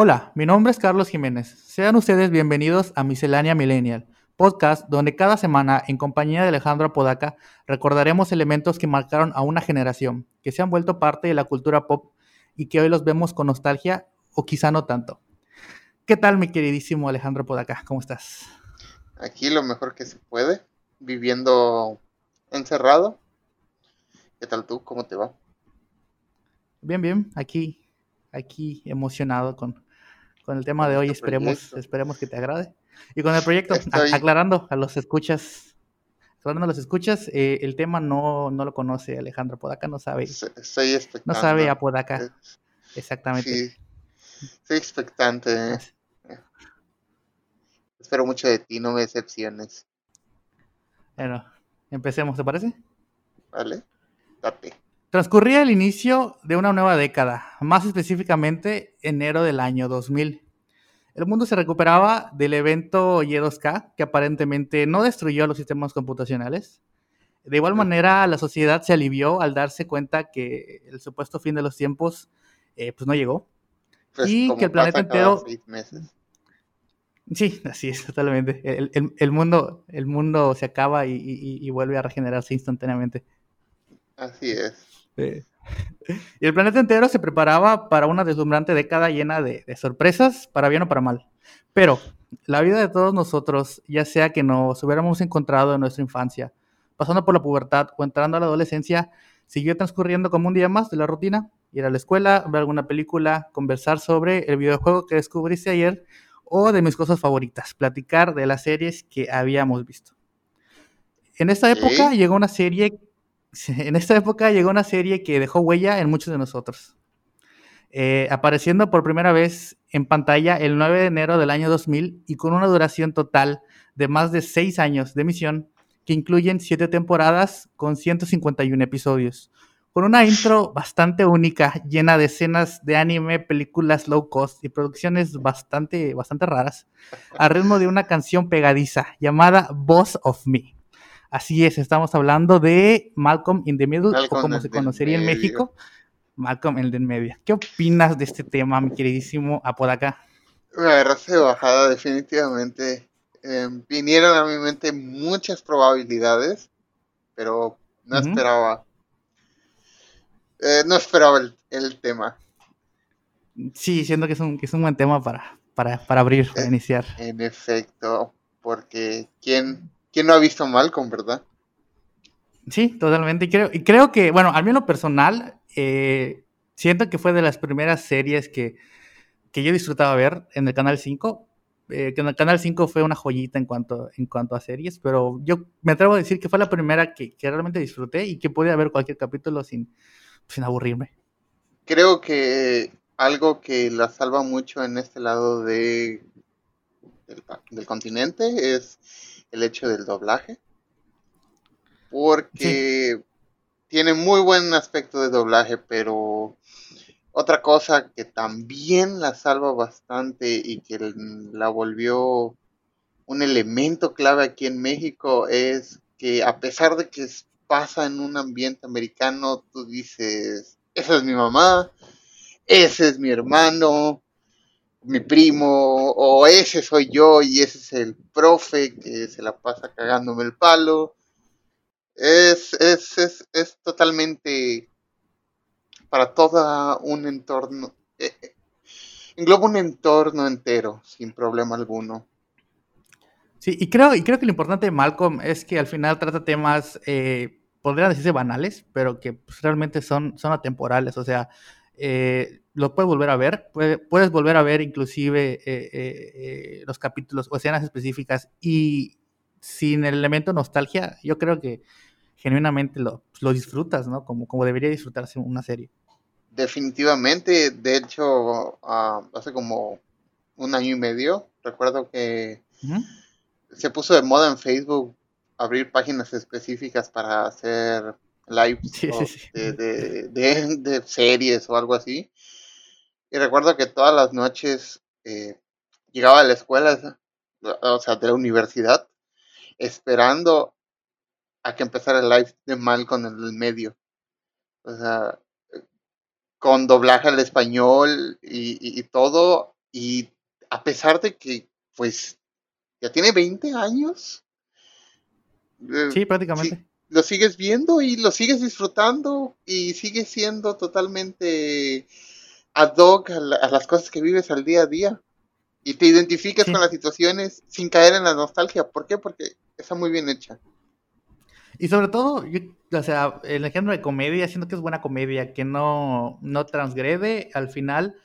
Hola, mi nombre es Carlos Jiménez. Sean ustedes bienvenidos a Miscelánea Millennial, podcast donde cada semana, en compañía de Alejandro Apodaca, recordaremos elementos que marcaron a una generación, que se han vuelto parte de la cultura pop y que hoy los vemos con nostalgia o quizá no tanto. ¿Qué tal, mi queridísimo Alejandro Apodaca? ¿Cómo estás? Aquí lo mejor que se puede, viviendo encerrado. ¿Qué tal tú? ¿Cómo te va? Bien, bien, aquí, aquí emocionado con, con el tema de hoy. Esperemos, esperemos que te agrade. Y con el proyecto, aclarando a los escuchas, aclarando a los escuchas, eh, el tema no, no lo conoce Alejandro Podaca, no sabe. Estoy expectante. No sabe a Podaca. Exactamente. Sí, estoy expectante. Espero mucho de ti, no me decepciones. Bueno, empecemos, ¿te parece? Vale, date. Transcurría el inicio de una nueva década, más específicamente enero del año 2000. El mundo se recuperaba del evento Y2K, que aparentemente no destruyó los sistemas computacionales. De igual manera, la sociedad se alivió al darse cuenta que el supuesto fin de los tiempos eh, pues no llegó. Pues y que el planeta entero... meses. Sí, así es, totalmente. El, el- el mundo, el mundo se acaba y, y- y vuelve a regenerarse instantáneamente. Así es. Eh, Y el planeta entero se preparaba para una deslumbrante década llena de, de sorpresas, para bien o para mal. Pero la vida de todos nosotros, ya sea que nos hubiéramos encontrado en nuestra infancia, pasando por la pubertad o entrando a la adolescencia, siguió transcurriendo como un día más de la rutina. Ir a la escuela, ver alguna película, conversar sobre el videojuego que descubriste ayer o de mis cosas favoritas, platicar de las series que habíamos visto. En esta época llegó una serie, en esta época llegó una serie que dejó huella en muchos de nosotros. Eh, apareciendo por primera vez en pantalla el 9 de enero del año 2000 y con una duración total de más de 6 años de emisión, que incluyen 7 temporadas con 151 episodios, con una intro bastante única, llena de escenas de anime, películas low cost y producciones bastante, bastante raras, a ritmo de una canción pegadiza llamada Boss of Me. Así es, estamos hablando de Malcolm in the Middle, Malcolm o como se conocería en. México, Malcolm in the Medio. ¿Qué opinas de este tema, mi queridísimo Apodaca? Me agarraste de bajada, definitivamente. Eh, vinieron a mi mente muchas probabilidades, pero no esperaba. eh, no esperaba el, el tema. Sí, siento que es un, que es un buen tema para, para, para abrir, para Eh, iniciar. En efecto, porque ¿quién, quién no ha visto Malcolm, verdad? Sí, totalmente. Y creo, y creo que, bueno, a mí en lo personal, eh, siento que fue de las primeras series que, que yo disfrutaba ver en el Canal 5. eh, que en el Canal 5 fue una joyita en cuanto, en cuanto a series, pero yo me atrevo a decir que fue la primera que, que realmente disfruté y que podía ver cualquier capítulo sin, sin aburrirme. Creo que algo que la salva mucho en este lado de, del continente es el hecho del doblaje, Sí, porque tiene muy buen aspecto de doblaje, pero otra cosa que también la salva bastante y que la volvió un elemento clave aquí en México es que a pesar de que pasa en un ambiente americano, tú dices, esa es mi mamá, ese es mi hermano, mi primo, o ese soy yo y ese es el profe que se la pasa cagándome el palo. Es, es, es, es totalmente para todo un entorno, eh, eh, engloba un entorno entero, sin problema alguno. Sí, y creo, y creo que lo importante de Malcolm es que al final trata temas, eh, podrían decirse banales, pero que pues, realmente son, son atemporales. O sea, eh, lo puedes volver a ver, puede- puedes volver a ver inclusive eh, eh, los capítulos o escenas específicas y sin el elemento nostalgia, yo creo que genuinamente lo, lo disfrutas, ¿no? Como, como debería disfrutarse una serie. Definitivamente, de hecho, ah, hace como un año y medio, recuerdo que se puso de moda en Facebook abrir páginas específicas para hacer Sí, sí, sí. de, de- de- de series o algo así. Y recuerdo que todas las noches eh, llegaba a la escuela, o sea, de la universidad, esperando a que empezara el live de Malcolm en el medio. O sea, con doblaje al español y, y- y todo, Y a pesar de que, pues, ya tiene 20 años. Eh, sí, prácticamente. Lo sigues viendo y lo sigues disfrutando y sigue siendo totalmente ad hoc a, las cosas que vives al día a día. Y te identificas con las situaciones sin caer en la nostalgia. ¿Por qué? Porque está muy bien hecha. Y sobre todo, o sea, el ejemplo de comedia, siento que es buena comedia, que no, no transgrede al final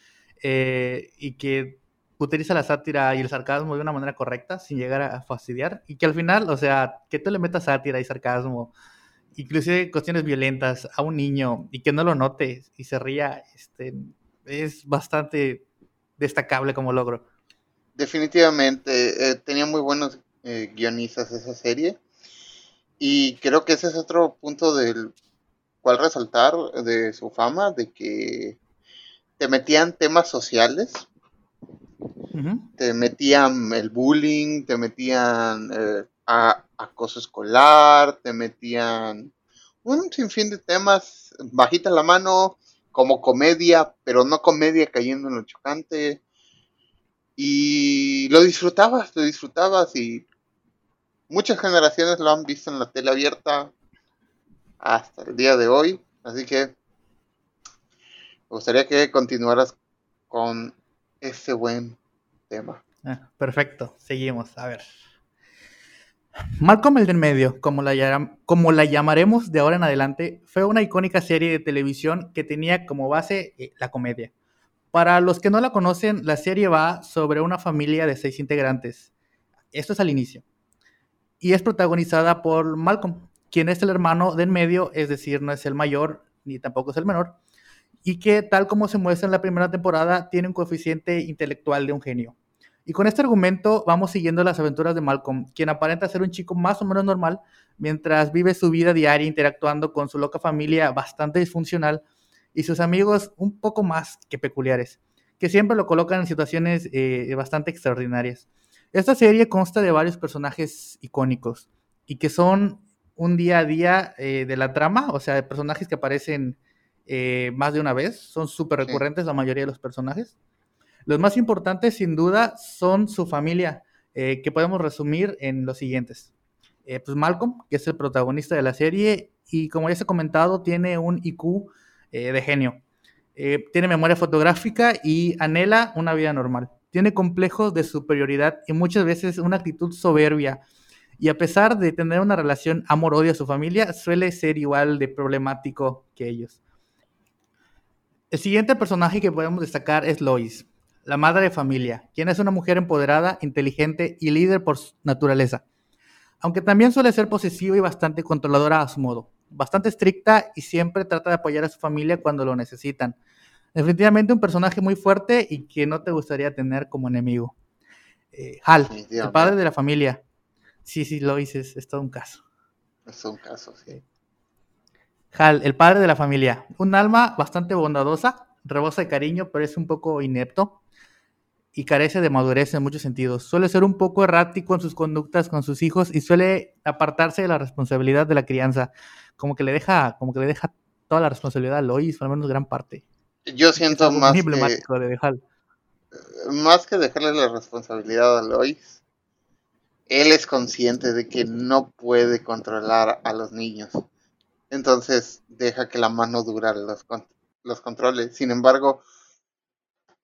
eh, y que utiliza la sátira y el sarcasmo de una manera correcta, sin llegar a fastidiar, y que al final, o sea, que tú le metas sátira y sarcasmo, inclusive cuestiones violentas a un niño y que no lo note y se ría, este, es bastante destacable como logro. Definitivamente, eh, tenía muy buenos eh, guionistas esa serie, y creo que ese es otro punto del cual resaltar de su fama, de que te metían temas sociales te metían el bullying, te metían eh, acoso escolar, te metían un sinfín de temas, bajita la mano, como comedia, pero no comedia cayendo en lo chocante. Y lo disfrutabas, lo disfrutabas y muchas generaciones lo han visto en la tele abierta hasta el día de hoy. Así que me gustaría que continuaras con ese buen Ah, perfecto, seguimos. A ver. Malcolm el del medio, como la, como la llamaremos de ahora en adelante, fue una icónica serie de televisión que tenía como base eh, la comedia. Para los que no la conocen, la serie va sobre una familia de seis integrantes. Esto es al inicio. Y es protagonizada por Malcolm, quien es el hermano del medio, es decir, no es el mayor ni tampoco es el menor, y que tal como se muestra en la primera temporada, tiene un coeficiente intelectual de un genio. Y con este argumento vamos siguiendo las aventuras de Malcolm, quien aparenta ser un chico más o menos normal mientras vive su vida diaria interactuando con su loca familia bastante disfuncional y sus amigos un poco más que peculiares, que siempre lo colocan en situaciones eh, bastante extraordinarias. Esta serie consta de varios personajes icónicos y que son un día a día eh, de la trama, o sea, personajes que aparecen eh, más de una vez, son súper recurrentes la mayoría de los personajes. Los más importantes, sin duda, son su familia, eh, que podemos resumir en los siguientes. Eh, pues Malcolm, que es el protagonista de la serie, y como ya se ha comentado, tiene un IQ eh, de genio. tiene memoria fotográfica y anhela una vida normal. Tiene complejos de superioridad y muchas veces una actitud soberbia. Y a pesar de tener una relación amor-odio a su familia, suele ser igual de problemático que ellos. El siguiente personaje que podemos destacar es Lois la madre de familia, quien es una mujer empoderada, inteligente y líder por naturaleza. Aunque también suele ser posesiva y bastante controladora a su modo. Bastante estricta y siempre trata de apoyar a su familia cuando lo necesitan. Definitivamente un personaje muy fuerte y que no te gustaría tener como enemigo. Eh, Hal, el padre de la familia. Sí, sí, lo dices, es todo un caso. Es un caso, sí. Hal, el padre de la familia. Un alma bastante bondadosa, rebosa de cariño, pero es un poco inepto y carece de madurez en muchos sentidos. Suele ser un poco errático en sus conductas con sus hijos y suele apartarse de la responsabilidad de la crianza, como que le deja, como que le deja toda la responsabilidad a Lois, al menos gran parte. Yo siento más que, de dejar. más que dejarle la responsabilidad a Lois, él es consciente de que no puede controlar a los niños. Entonces deja que la mano dura los, los controles. Sin embargo,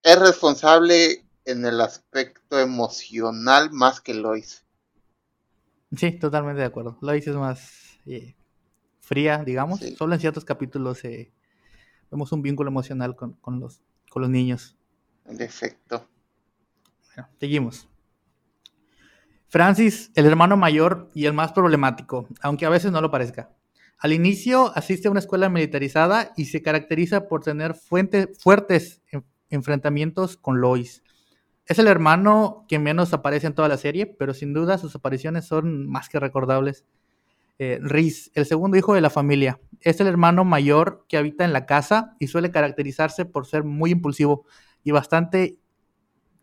es responsable en el aspecto emocional más que Lois. Sí, totalmente de acuerdo. Lois es más eh, fría, digamos. Solo en ciertos capítulos eh, vemos un vínculo emocional con, los, con los niños. En efecto. Bueno, seguimos. Francis, el hermano mayor y el más problemático, aunque a veces no lo parezca. Al inicio asiste a una escuela militarizada y se caracteriza por tener fuertes enfrentamientos con Lois. Es el hermano que menos aparece en toda la serie, pero sin duda sus apariciones son más que recordables. Eh, Riz, el segundo hijo de la familia, es el hermano mayor que habita en la casa y suele caracterizarse por ser muy impulsivo y bastante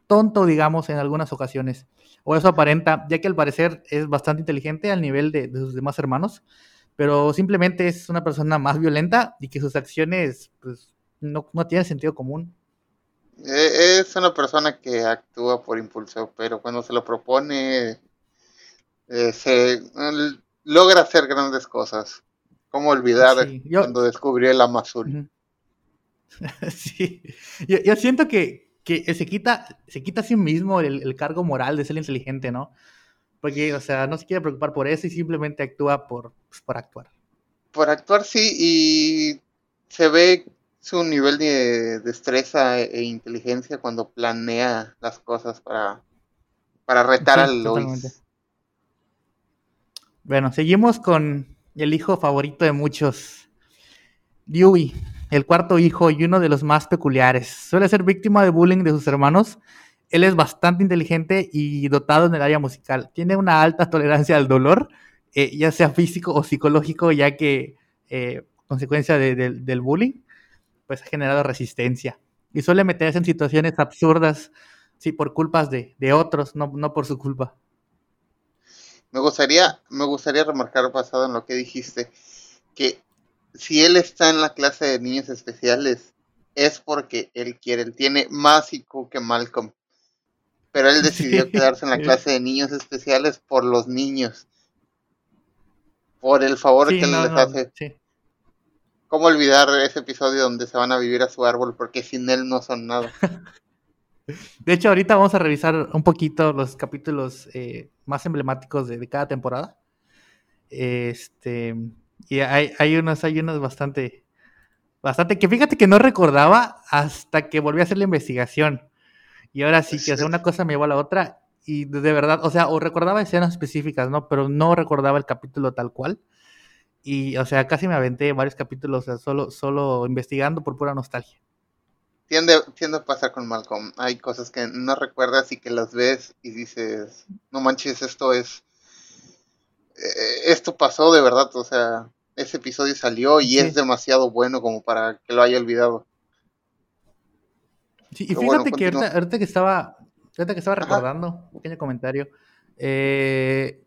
tonto, digamos, en algunas ocasiones. O eso aparenta, ya que al parecer es bastante inteligente al nivel de, sus demás hermanos, pero simplemente es una persona más violenta y que sus acciones pues, no, no tienen sentido común. E, es una persona que actúa por impulso, pero cuando se lo propone, eh, se logra hacer grandes cosas. ¿Cómo olvidar cuando descubrió el Amazul? sí, yo, siento que, se, quita, se quita a sí mismo el, cargo moral de ser inteligente, ¿no? Porque, o sea, no se quiere preocupar por eso y simplemente actúa por, por actuar. Por actuar, sí, y se ve su nivel de destreza e, inteligencia cuando planea las cosas para, para retar al Lois. Bueno, seguimos con el hijo favorito de muchos, Dewey, el cuarto hijo y uno de los más peculiares. Suele ser víctima de bullying de sus hermanos. Él es bastante inteligente y dotado en el área musical. Tiene una alta tolerancia al dolor, eh, ya sea físico o psicológico, ya que eh, consecuencia del bullying pues ha generado resistencia. Y suele meterse en situaciones absurdas, sí, por culpas de, otros, no, no, por su culpa. Me gustaría, me gustaría remarcar, basado en lo que dijiste, que si él está en la clase de niños especiales, es porque él quiere, él tiene más IQ que Malcolm. Pero él decidió quedarse en la clase de niños especiales por los niños. Por el favor que él les hace. ¿Cómo olvidar ese episodio donde se van a vivir a su árbol porque sin él no son nada? De hecho, ahorita vamos a revisar un poquito los capítulos eh, más emblemáticos de, cada temporada. Este, y hay, hay, unos, hay unos bastante, bastante, que fíjate que no recordaba hasta que volví a hacer la investigación. Y ahora sí, que hacer una cosa me llevó a la otra. Y de verdad, o sea, o recordaba escenas específicas, ¿no? Pero no recordaba el capítulo tal cual. Y, o sea, casi me aventé varios capítulos solo, solo investigando por pura nostalgia. Tiende, tiende a pasar con Malcolm. Hay cosas que no recuerdas y que las ves y dices, no manches, esto es... Eh, esto pasó de verdad, o sea, ese episodio salió y es demasiado bueno como para que lo haya olvidado. Sí, y fíjate que ahorita, que estaba, ahorita que estaba recordando, un pequeño comentario, eh,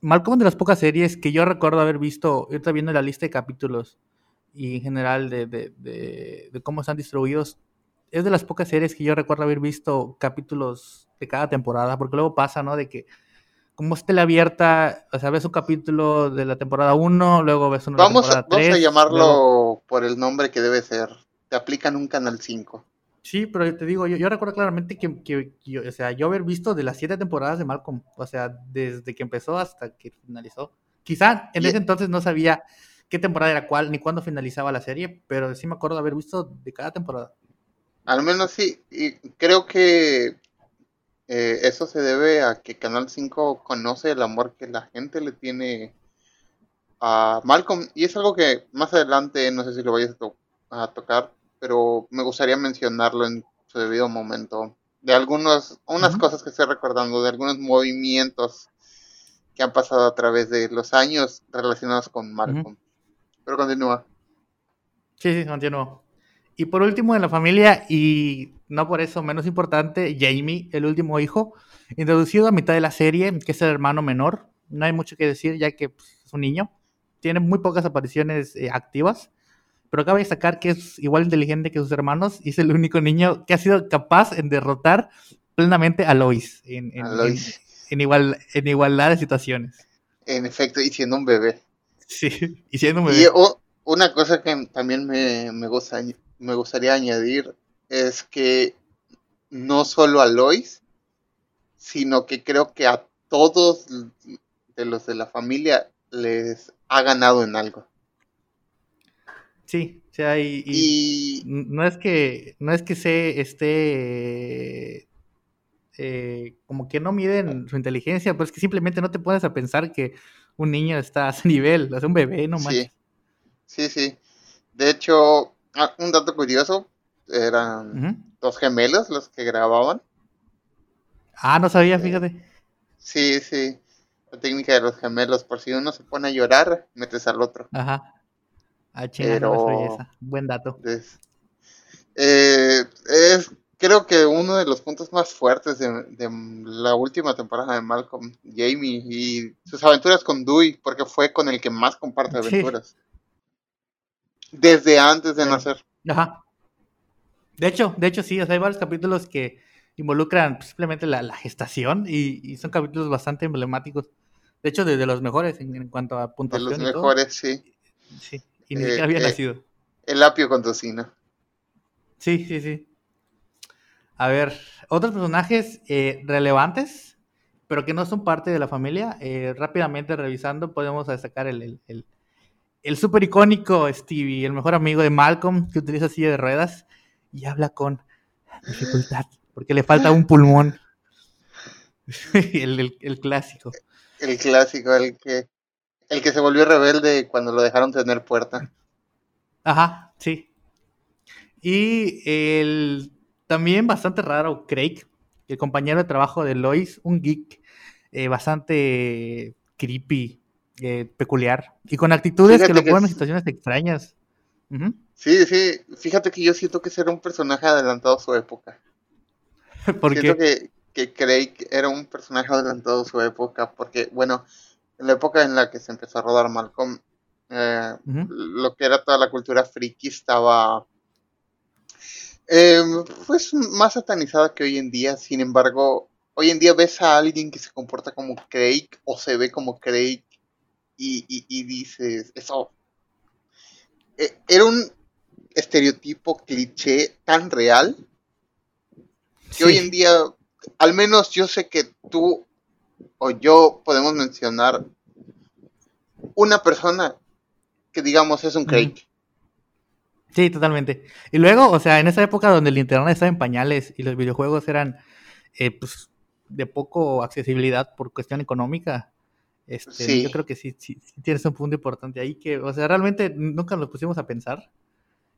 Malcolm de las pocas series que yo recuerdo haber visto, ahorita viendo la lista de capítulos y en general de, de, de, cómo están distribuidos, es de las pocas series que yo recuerdo haber visto capítulos de cada temporada, porque luego pasa, ¿no? De que como es abierta, o sea, ves un capítulo de la temporada 1, luego ves uno de la temporada 3. Vamos a llamarlo por el nombre que debe ser. Te aplican un canal 5. Sí, pero yo te digo, yo, recuerdo claramente que, que, yo, o sea, yo haber visto de las siete temporadas de Malcolm, o sea, desde que empezó hasta que finalizó. Quizá en ese entonces no sabía qué temporada era cuál, ni cuándo finalizaba la serie, pero sí me acuerdo de haber visto de cada temporada. Al menos sí, y creo que eh, eso se debe a que Canal 5 conoce el amor que la gente le tiene a Malcolm, y es algo que más adelante, no sé si lo vayas a tocar, pero me gustaría mencionarlo en su debido momento. De algunos, unas cosas que estoy recordando, de algunos movimientos que han pasado a través de los años relacionados con Malcolm. Pero continúa. Sí, sí, continúa. Y por último, en la familia, y no por eso menos importante, Jamie, el último hijo, introducido a mitad de la serie, que es el hermano menor. No hay mucho que decir, ya que pues, es un niño. Tiene muy pocas apariciones eh, activas pero cabe destacar que es igual inteligente que sus hermanos y es el único niño que ha sido capaz en derrotar plenamente a Lois en, en, igual, en igualdad de situaciones. En efecto, y siendo un bebé. Sí, y siendo un bebé. Y una cosa que también me, me gustaría añadir es que no solo a Lois, sino que creo que a todos de los de la familia les ha ganado en algo. Sí, o sea, y, no es que no es que se esté eh, como que no miden su inteligencia, pero es que simplemente no te pones a pensar que un niño está a ese nivel, es un bebé, no Sí, sí, sí. De hecho, ah, un dato curioso, eran dos gemelos los que grababan. Ah, no sabía, fíjate. Sí, sí. La técnica de los gemelos, por si uno se pone a llorar, metes al otro. Ajá. Ah, Pero, Buen dato. Es, eh, es, creo que uno de los puntos más fuertes de, la última temporada de Malcolm, Jamie, y sus aventuras con Dewey, porque fue con el que más comparte aventuras. Desde antes de nacer. Ajá. De hecho, de hecho sí, o sea, hay varios capítulos que involucran simplemente la, gestación y, son capítulos bastante emblemáticos. De hecho, de, los mejores en, cuanto a puntuación. De los mejores, sí. Sí, y ni siquiera había eh, nacido. El apio con tocino. Sí, sí, sí. A ver, otros personajes eh, relevantes, pero que no son parte de la familia. Eh, rápidamente revisando, podemos destacar el, el, el, súper icónico Stevie, el mejor amigo de Malcolm, que utiliza silla de ruedas y habla con dificultad, porque le falta un pulmón. el, el, clásico. El clásico, el que, el que se volvió rebelde cuando lo dejaron tener puerta. Ajá, sí. Y el también bastante raro, Craig, el compañero de trabajo de Lois, un geek eh, bastante creepy, eh, peculiar, y con actitudes que lo ponen en situaciones extrañas. Sí, sí, fíjate que yo siento que era un personaje adelantado a su época. ¿Por siento Que, que Craig era un personaje adelantado a su época, porque, bueno, en la época en la que se empezó a rodar Malcolm, eh, lo que era toda la cultura friki estaba eh, pues más satanizada que hoy en día. Sin embargo, hoy en día ves a alguien que se comporta como Craig o se ve como Craig y, dices, eso eh, era un estereotipo cliché tan real que hoy en día, al menos yo sé que tú o yo podemos mencionar una persona que digamos es un Craig. Sí, totalmente. Y luego, o sea, en esa época donde el internet estaba en pañales y los videojuegos eran eh, pues, de poco accesibilidad por cuestión económica, este, yo creo que sí, sí, tienes un punto importante ahí que, o sea, realmente nunca nos pusimos a pensar.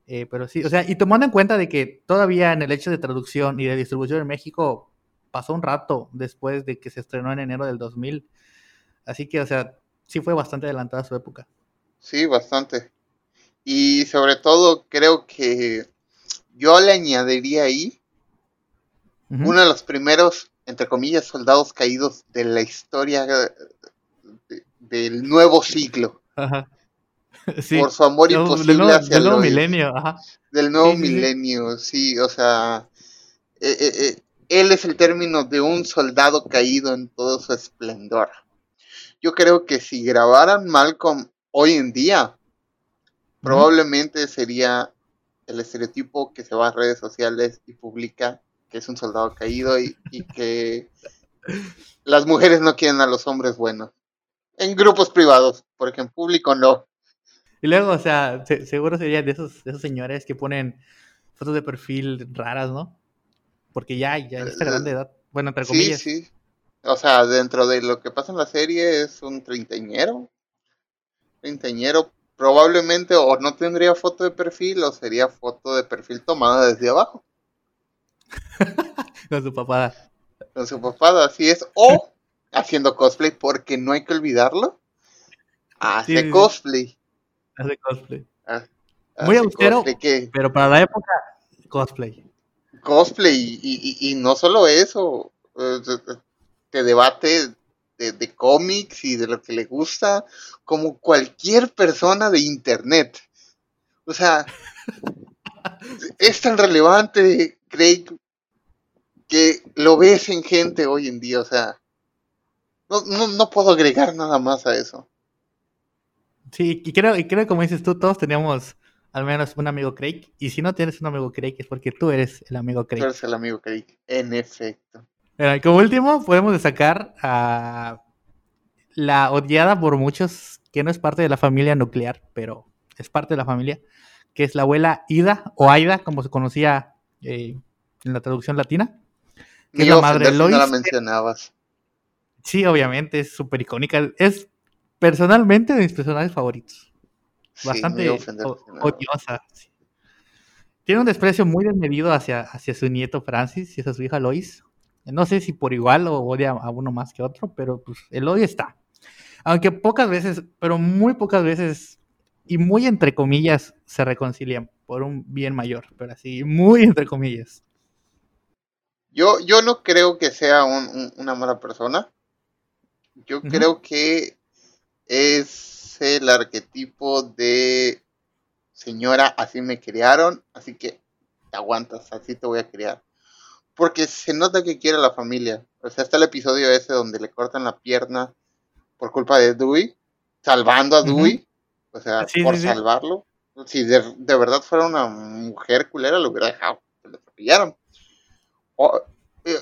Eh, pero sí, o sea, y tomando en cuenta de que todavía en el hecho de traducción y de distribución en México pasó un rato después de que se estrenó en enero del 2000. Así que, o sea, sí fue bastante adelantada su época. Sí, bastante. Y sobre todo creo que yo le añadiría ahí uno de los primeros, entre comillas, soldados caídos de la historia del nuevo siglo. Por su amor imposible hacia del nuevo milenio. Del nuevo milenio, sí, o sea, eh, eh, eh, él es el término de un soldado caído en todo su esplendor. Yo creo que si grabaran Malcolm hoy en día, probablemente sería el estereotipo que se va a redes sociales y publica que es un soldado caído y, que las mujeres no quieren a los hombres buenos. En grupos privados, porque en público no. Y luego, o sea, seguro sería de esos, esos señores que ponen fotos de perfil raras, ¿no? Porque ya, ya está grande edad. Bueno, entre comillas. Sí, sí. O sea, dentro de lo que pasa en la serie es un treintañero. Treintañero probablemente o no tendría foto de perfil o sería foto de perfil tomada desde abajo. Con su papada. Con su papada, así es. O haciendo cosplay, porque no hay que olvidarlo. Hace cosplay. Hace cosplay. Ah, Muy austero, pero para la época, cosplay. Cosplay, y, y no solo eso, te debate de, cómics y de lo que le gusta, como cualquier persona de internet. O sea, es tan relevante, Craig, que lo ves en gente hoy en día. O sea, no, no, puedo agregar nada más a eso. Sí, y creo, y creo, como dices tú, todos teníamos al menos un amigo Craig. Y si no tienes un amigo Craig, es porque tú eres el amigo Craig. Tú eres el amigo Craig, en efecto como último, podemos destacar a la odiada por muchos, que no es parte de la familia nuclear, pero es parte de la familia, que es la abuela Ida, o Aida, como se conocía eh, en la traducción latina. Que es la madre de Lois. No la mencionabas. Sí, obviamente, es súper icónica. Es personalmente de mis personajes favoritos. Bastante odiosa. Tiene un desprecio muy desmedido hacia, hacia su nieto Francis y hacia su hija Lois. No sé si por igual o odia a uno más que otro, pero pues el odio está. Aunque pocas veces, pero muy pocas veces, y muy entre comillas, se reconcilian por un bien mayor, pero así, muy entre comillas. Yo, yo no creo que sea una mala persona. Yo creo que es el arquetipo de señora, así me criaron, así que te aguantas, así te voy a criar. Porque se nota que quiere a la familia. O sea, está el episodio ese donde le cortan la pierna por culpa de Dewey, salvando a Dewey, o sea, por salvarlo. Si de, verdad fuera una mujer culera, lo hubiera dejado le atropellaron. Eh, eh,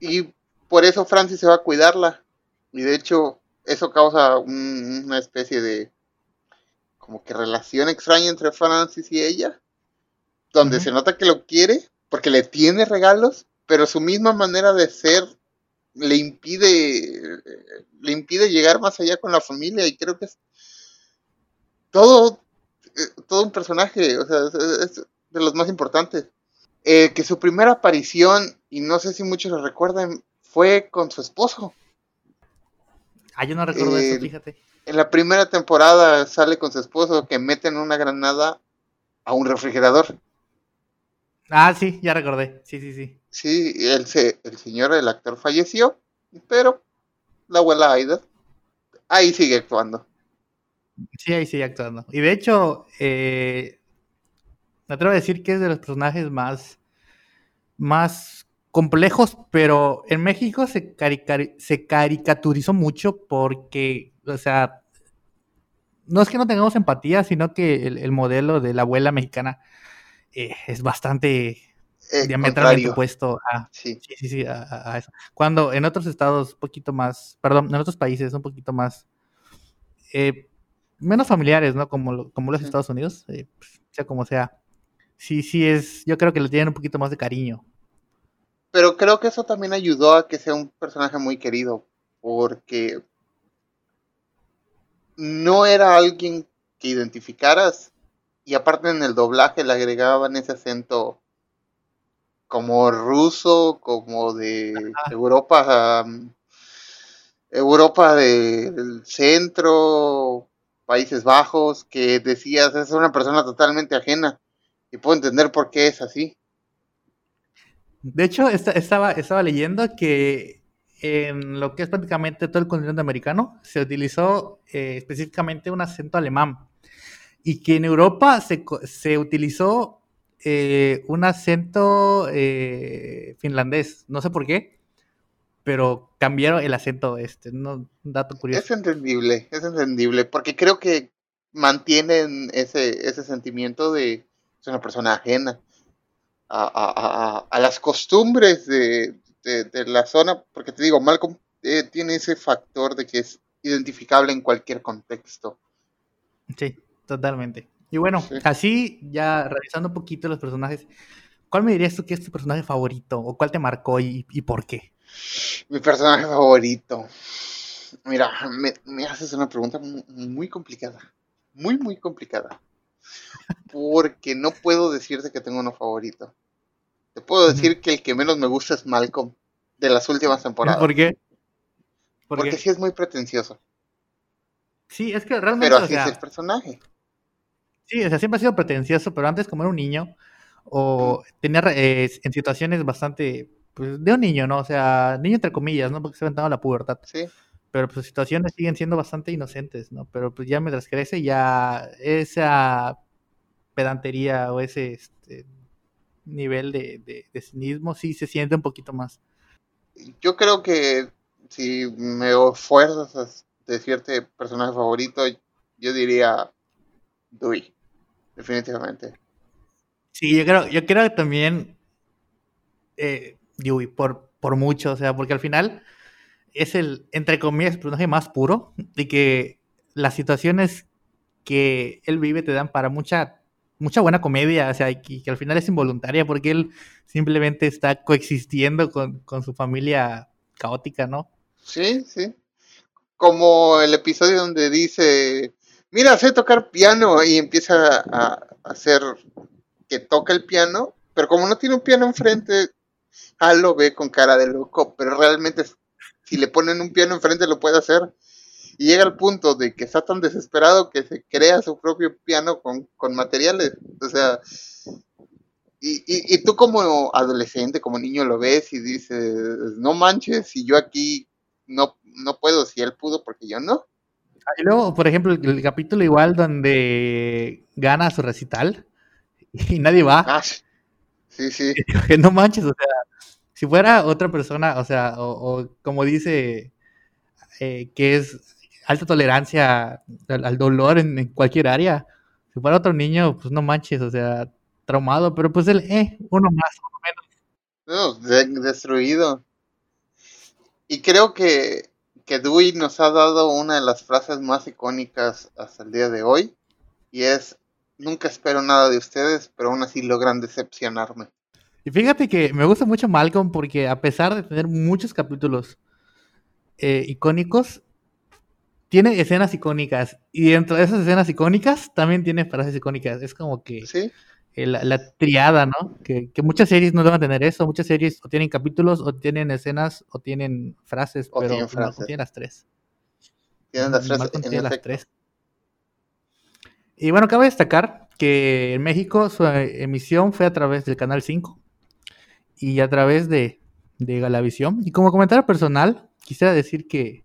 y por eso Francis se va a cuidarla. Y de hecho, eso causa una especie de como que relación extraña entre Francis y ella, donde se nota que lo quiere, porque le tiene regalos, pero su misma manera de ser le impide le impide llegar más allá con la familia y creo que es todo eh, todo un personaje, o sea, es, de los más importantes. Eh, que su primera aparición, y no sé si muchos lo recuerdan, fue con su esposo. Ah, yo no recuerdo eso, fíjate. En la primera temporada sale con su esposo que meten una granada a un refrigerador. Ah, sí, ya recordé. Sí, sí, sí. Sí, el, el señor, el actor falleció, pero la abuela Aida ahí sigue actuando. Sí, ahí sigue actuando. Y de hecho, eh, me atrevo a decir que es de los personajes más, más complejos, pero en México se, se caricaturizó mucho porque, o sea, no es que no tengamos empatía, sino que el, modelo de la abuela mexicana eh, es bastante eh, diametralmente opuesto a, sí. Sí, sí, a, eso. Cuando en otros estados, un poquito más, perdón, en otros países, un poquito más, eh, menos familiares, ¿no? Como, como los Estados Unidos, pues, sea como sea. Sí, sí es, yo creo que le tienen un poquito más de cariño pero creo que eso también ayudó a que sea un personaje muy querido, porque no era alguien que identificaras y aparte en el doblaje le agregaban ese acento como ruso, como de Europa, Europa del centro, Países Bajos, que decías es una persona totalmente ajena y puedo entender por qué es así. De hecho, estaba, estaba leyendo que en lo que es prácticamente todo el continente americano se utilizó eh, específicamente un acento alemán y que en Europa se, utilizó eh, un acento eh, finlandés. No sé por qué, pero cambiaron el acento este. Un dato curioso. Es entendible, es entendible, porque creo que mantienen ese, ese sentimiento de es una persona ajena a, las costumbres de, la zona, porque te digo, Malcolm eh, tiene ese factor de que es identificable en cualquier contexto. Sí, totalmente. Y bueno, así ya revisando un poquito los personajes, ¿cuál me dirías tú que es tu personaje favorito o cuál te marcó y, por qué? Mi personaje favorito. Mira, me, me haces una pregunta muy complicada. Muy, muy complicada. Porque no puedo decirte que tengo uno favorito. Te puedo decir que el que menos me gusta es Malcolm, de las últimas temporadas. ¿Por qué? Porque sí es muy pretencioso. Sí, es que realmente. Pero así es el personaje. Sí, o sea, siempre ha sido pretencioso, pero antes, como era un niño, o tenía eh, en situaciones bastante. Pues de un niño, ¿no? O sea, niño entre comillas, ¿no? Porque se ha aventado la pubertad. Sí. Pero pues sus situaciones siguen siendo bastante inocentes, ¿no? Pero pues ya mientras crece, ya esa pedantería o ese este, nivel de, de, cinismo sí se siente un poquito más. Yo creo que si me esfuerzas a decirte personaje favorito, yo diría Dewey, definitivamente. Sí, yo creo, yo creo que también eh, Dewey, por, por mucho, o sea, porque al final es el, entre comillas, el personaje más puro y que las situaciones que él vive te dan para mucha mucha buena comedia, o sea, y que, al final es involuntaria porque él simplemente está coexistiendo con, su familia caótica, ¿no? Sí, sí. Como el episodio donde dice, mira, sé tocar piano y empieza a, hacer que toca el piano, pero como no tiene un piano enfrente, Al lo ve con cara de loco, pero realmente si le ponen un piano enfrente lo puede hacer y llega al punto de que está tan desesperado que se crea su propio piano con, materiales. O sea, y, y, tú como adolescente, como niño lo ves y dices, no manches, si yo aquí no, no puedo, si él pudo, porque yo no. Ah, y luego, por ejemplo, el, capítulo igual donde gana su recital y nadie va. Ah, Sí, sí. Que no manches, o sea, si fuera otra persona, o sea, o, o como dice, eh, que es alta tolerancia al, al dolor en, en, cualquier área. Si fuera otro niño, pues no manches, o sea, traumado, pero pues él, eh, uno más, uno menos. No, de, destruido. Y creo que, que Dewey nos ha dado una de las frases más icónicas hasta el día de hoy, y es, nunca espero nada de ustedes, pero aún así logran decepcionarme. Y fíjate que me gusta mucho Malcolm porque a pesar de tener muchos capítulos eh, icónicos, tiene escenas icónicas. Y dentro de esas escenas icónicas también tiene frases icónicas. Es como que ¿Sí? la, la, triada, ¿no? Que, que, muchas series no van a tener eso. Muchas series o tienen capítulos, o tienen escenas, o tienen frases, o pero tienen frases. no tienen las tres. Tienen las tres. Malcolm tiene las tres. Y bueno, cabe destacar que en México su emisión fue a través del Canal 5 y a través de, de Galavisión. Y como comentario personal, quisiera decir que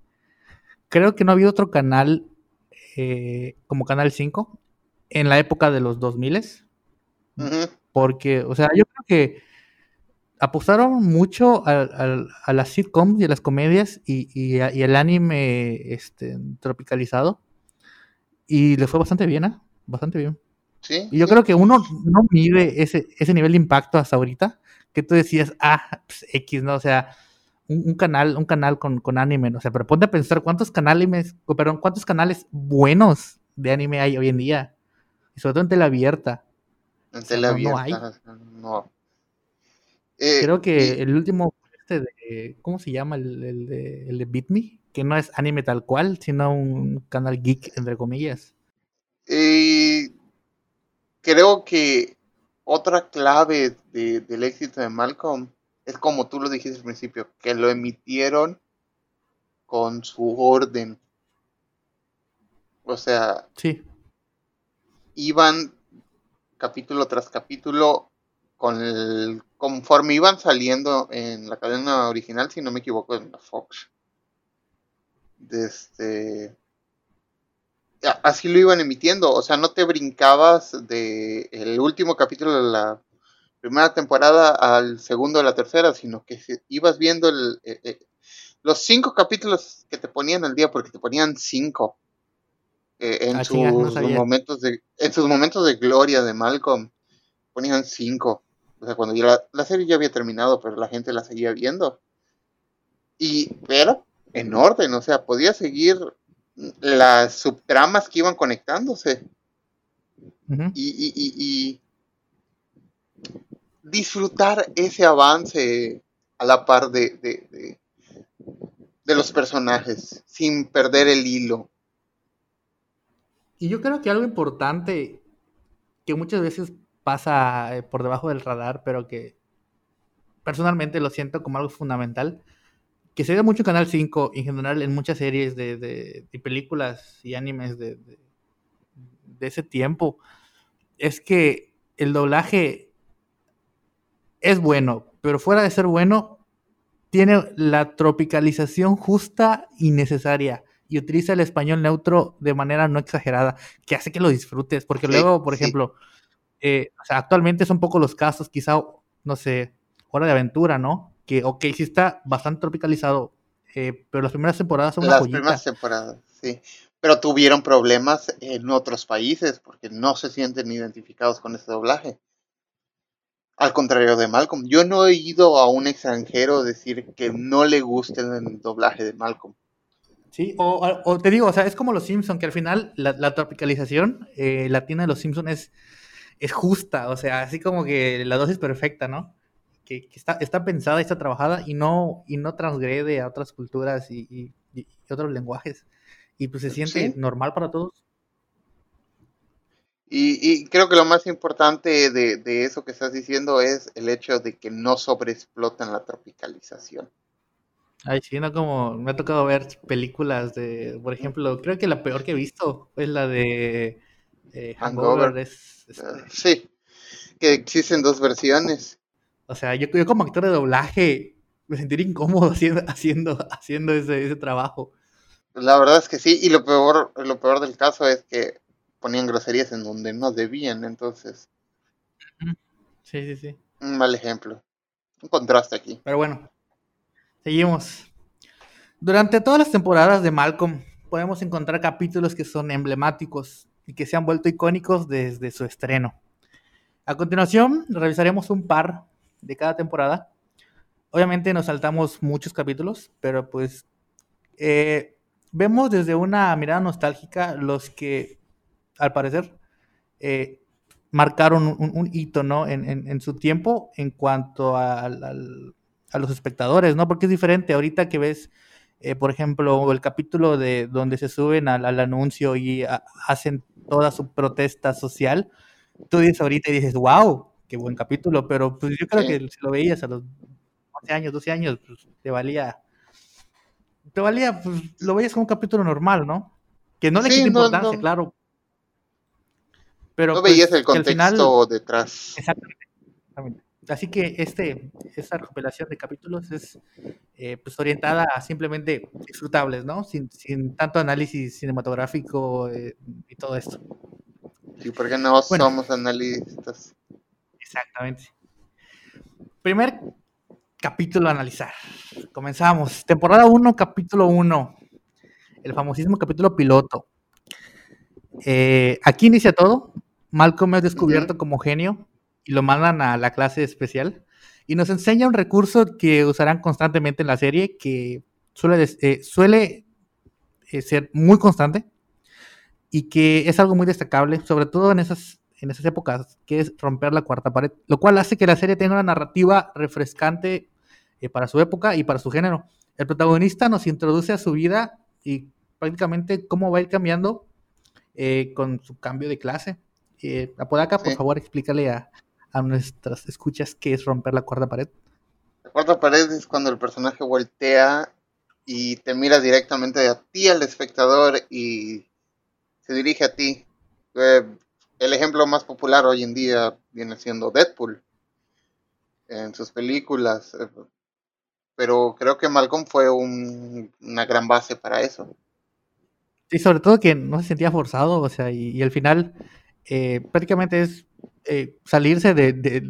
creo que no ha habido otro canal eh, como Canal 5 en la época de los 2000 Uh -huh. porque, o sea, yo creo que apostaron mucho a, a, a las sitcoms y a las comedias y, y, a, y el anime este, tropicalizado y le fue bastante bien, ¿eh? bastante bien. Sí, y yo creo que uno no mide ese, ese nivel de impacto hasta ahorita, que tú decías, ah, pues, X, ¿no? O sea, un, un, canal, un canal con, con anime, o sea, pero ponte a pensar cuántos canales, perdón, cuántos canales buenos de anime hay hoy en día, y sobre todo en tela abierta. En tela no, abierta, no hay. no. Eh, Creo que el último, este de, ¿cómo se llama? El, el de, el de Beat Me, que no es anime tal cual, sino un canal geek, entre comillas. y creo que otra clave de- del éxito de Malcolm es como tú lo dijiste al principio, que lo emitieron con su orden. O sea, Sí, iban capítulo tras capítulo con el conforme iban saliendo en la cadena original, si no me equivoco, en la Fox. De este así lo iban emitiendo, o sea, no te brincabas de el último capítulo de la primera temporada al segundo de la tercera, sino que se- ibas viendo el, eh, eh, los cinco capítulos que te ponían al día, porque te ponían cinco eh, en Ah, sus no momentos de en sus momentos de gloria de Malcolm ponían cinco, o sea, cuando ya la, la serie ya había terminado, pero la gente la seguía viendo. Y pero en orden, o sea, podía seguir las subtramas que iban conectándose. Y, y- y- y disfrutar ese avance a la par de, de, los personajes, sin perder el hilo. Y yo creo que algo importante que muchas veces pasa eh, por debajo del radar, pero que personalmente lo siento como algo fundamental, que se ve mucho en Canal 5 en general en muchas series de, de- de películas y animes de- de ese tiempo, es que el doblaje es bueno, pero fuera de ser bueno, tiene la tropicalización justa y necesaria y utiliza el español neutro de manera no exagerada, que hace que lo disfrutes, porque Sí, luego, por sí. ejemplo, eh, o sea, actualmente son pocos los casos, quizá, no sé, Hora de Aventura, ¿no? Que, ok, sí está bastante tropicalizado, eh, pero las primeras temporadas son Las primeras temporadas, sí. Pero tuvieron problemas en otros países porque no se sienten identificados con ese doblaje. Al contrario de Malcolm, yo no he oído a un extranjero decir que no le guste el doblaje de Malcolm. Sí, o, te digo, o sea, es como los Simpson, que al final la, la tropicalización eh, latina de los Simpson es, es justa, o sea, así como que la dosis perfecta, ¿no? Que, que está, está pensada está trabajada y no, y no transgrede a otras culturas y, y- y otros lenguajes. Y pues se siente Sí. normal para todos. Y, y creo que lo más importante de, de eso que estás diciendo es el hecho de que no sobreexplotan la tropicalización. Ay, sí, no como me ha tocado ver películas de, por ejemplo, creo que la peor que he visto es la de eh, Hangover. Hangover. es- es- Uh, sí, que existen dos versiones. o sea, yo, yo como actor de doblaje me sentiría incómodo haciendo, haciendo, haciendo ese, ese trabajo. La verdad es que sí, y lo peor, lo peor del caso es que ponían groserías en donde no debían, entonces. Sí, sí, sí. Un mal ejemplo. Un contraste aquí. Pero bueno, seguimos. Durante todas las temporadas de Malcolm podemos encontrar capítulos que son emblemáticos y que se han vuelto icónicos desde su estreno. A continuación, revisaremos un par de cada temporada. Obviamente nos saltamos muchos capítulos, pero pues eh, vemos desde una mirada nostálgica los que, al parecer, eh, marcaron un, hito, ¿no? En, su tiempo en cuanto a, los espectadores, ¿no? Porque es diferente ahorita que ves, eh, por ejemplo, el capítulo de donde se suben al, anuncio y hacen toda su protesta social. Tú dices ahorita y dices, wow, qué buen capítulo, pero pues yo creo que si lo veías a los 11 años, 12 años, pues te valía, te valía, pues lo veías como un capítulo normal, ¿no? Que no le quita importancia, claro, pero no veías pues, el contexto detrás. Exactamente, Así que este, esta recopilación de capítulos es eh, pues orientada a simplemente disfrutables, ¿no? Sin, tanto análisis cinematográfico eh, y todo esto. Sí, porque no somos analistas. Exactamente. Primer capítulo a analizar. Comenzamos. Temporada 1, capítulo 1. El famosísimo capítulo piloto. Eh, aquí inicia todo. Malcolm es descubierto como genio y lo mandan a la clase especial y nos enseña un recurso que usarán constantemente en la serie que suele, eh, suele eh, ser muy constante y que es algo muy destacable, sobre todo en esas, en esas épocas, que es romper la cuarta pared, lo cual hace que la serie tenga una narrativa refrescante eh, para su época y para su género. El protagonista nos introduce a su vida y prácticamente cómo va a ir cambiando con su cambio de clase. Eh, Apodaca, por favor, explícale a, nuestras escuchas qué es romper la cuarta pared. La cuarta pared es cuando el personaje voltea y te mira directamente a ti, al espectador, y se dirige a ti. Eh, el ejemplo más popular hoy en día viene siendo Deadpool en sus películas. Eh, pero creo que Malcolm fue una gran base para eso. Y sobre todo que no se sentía forzado, o sea, y, y al final eh, prácticamente es eh, salirse de,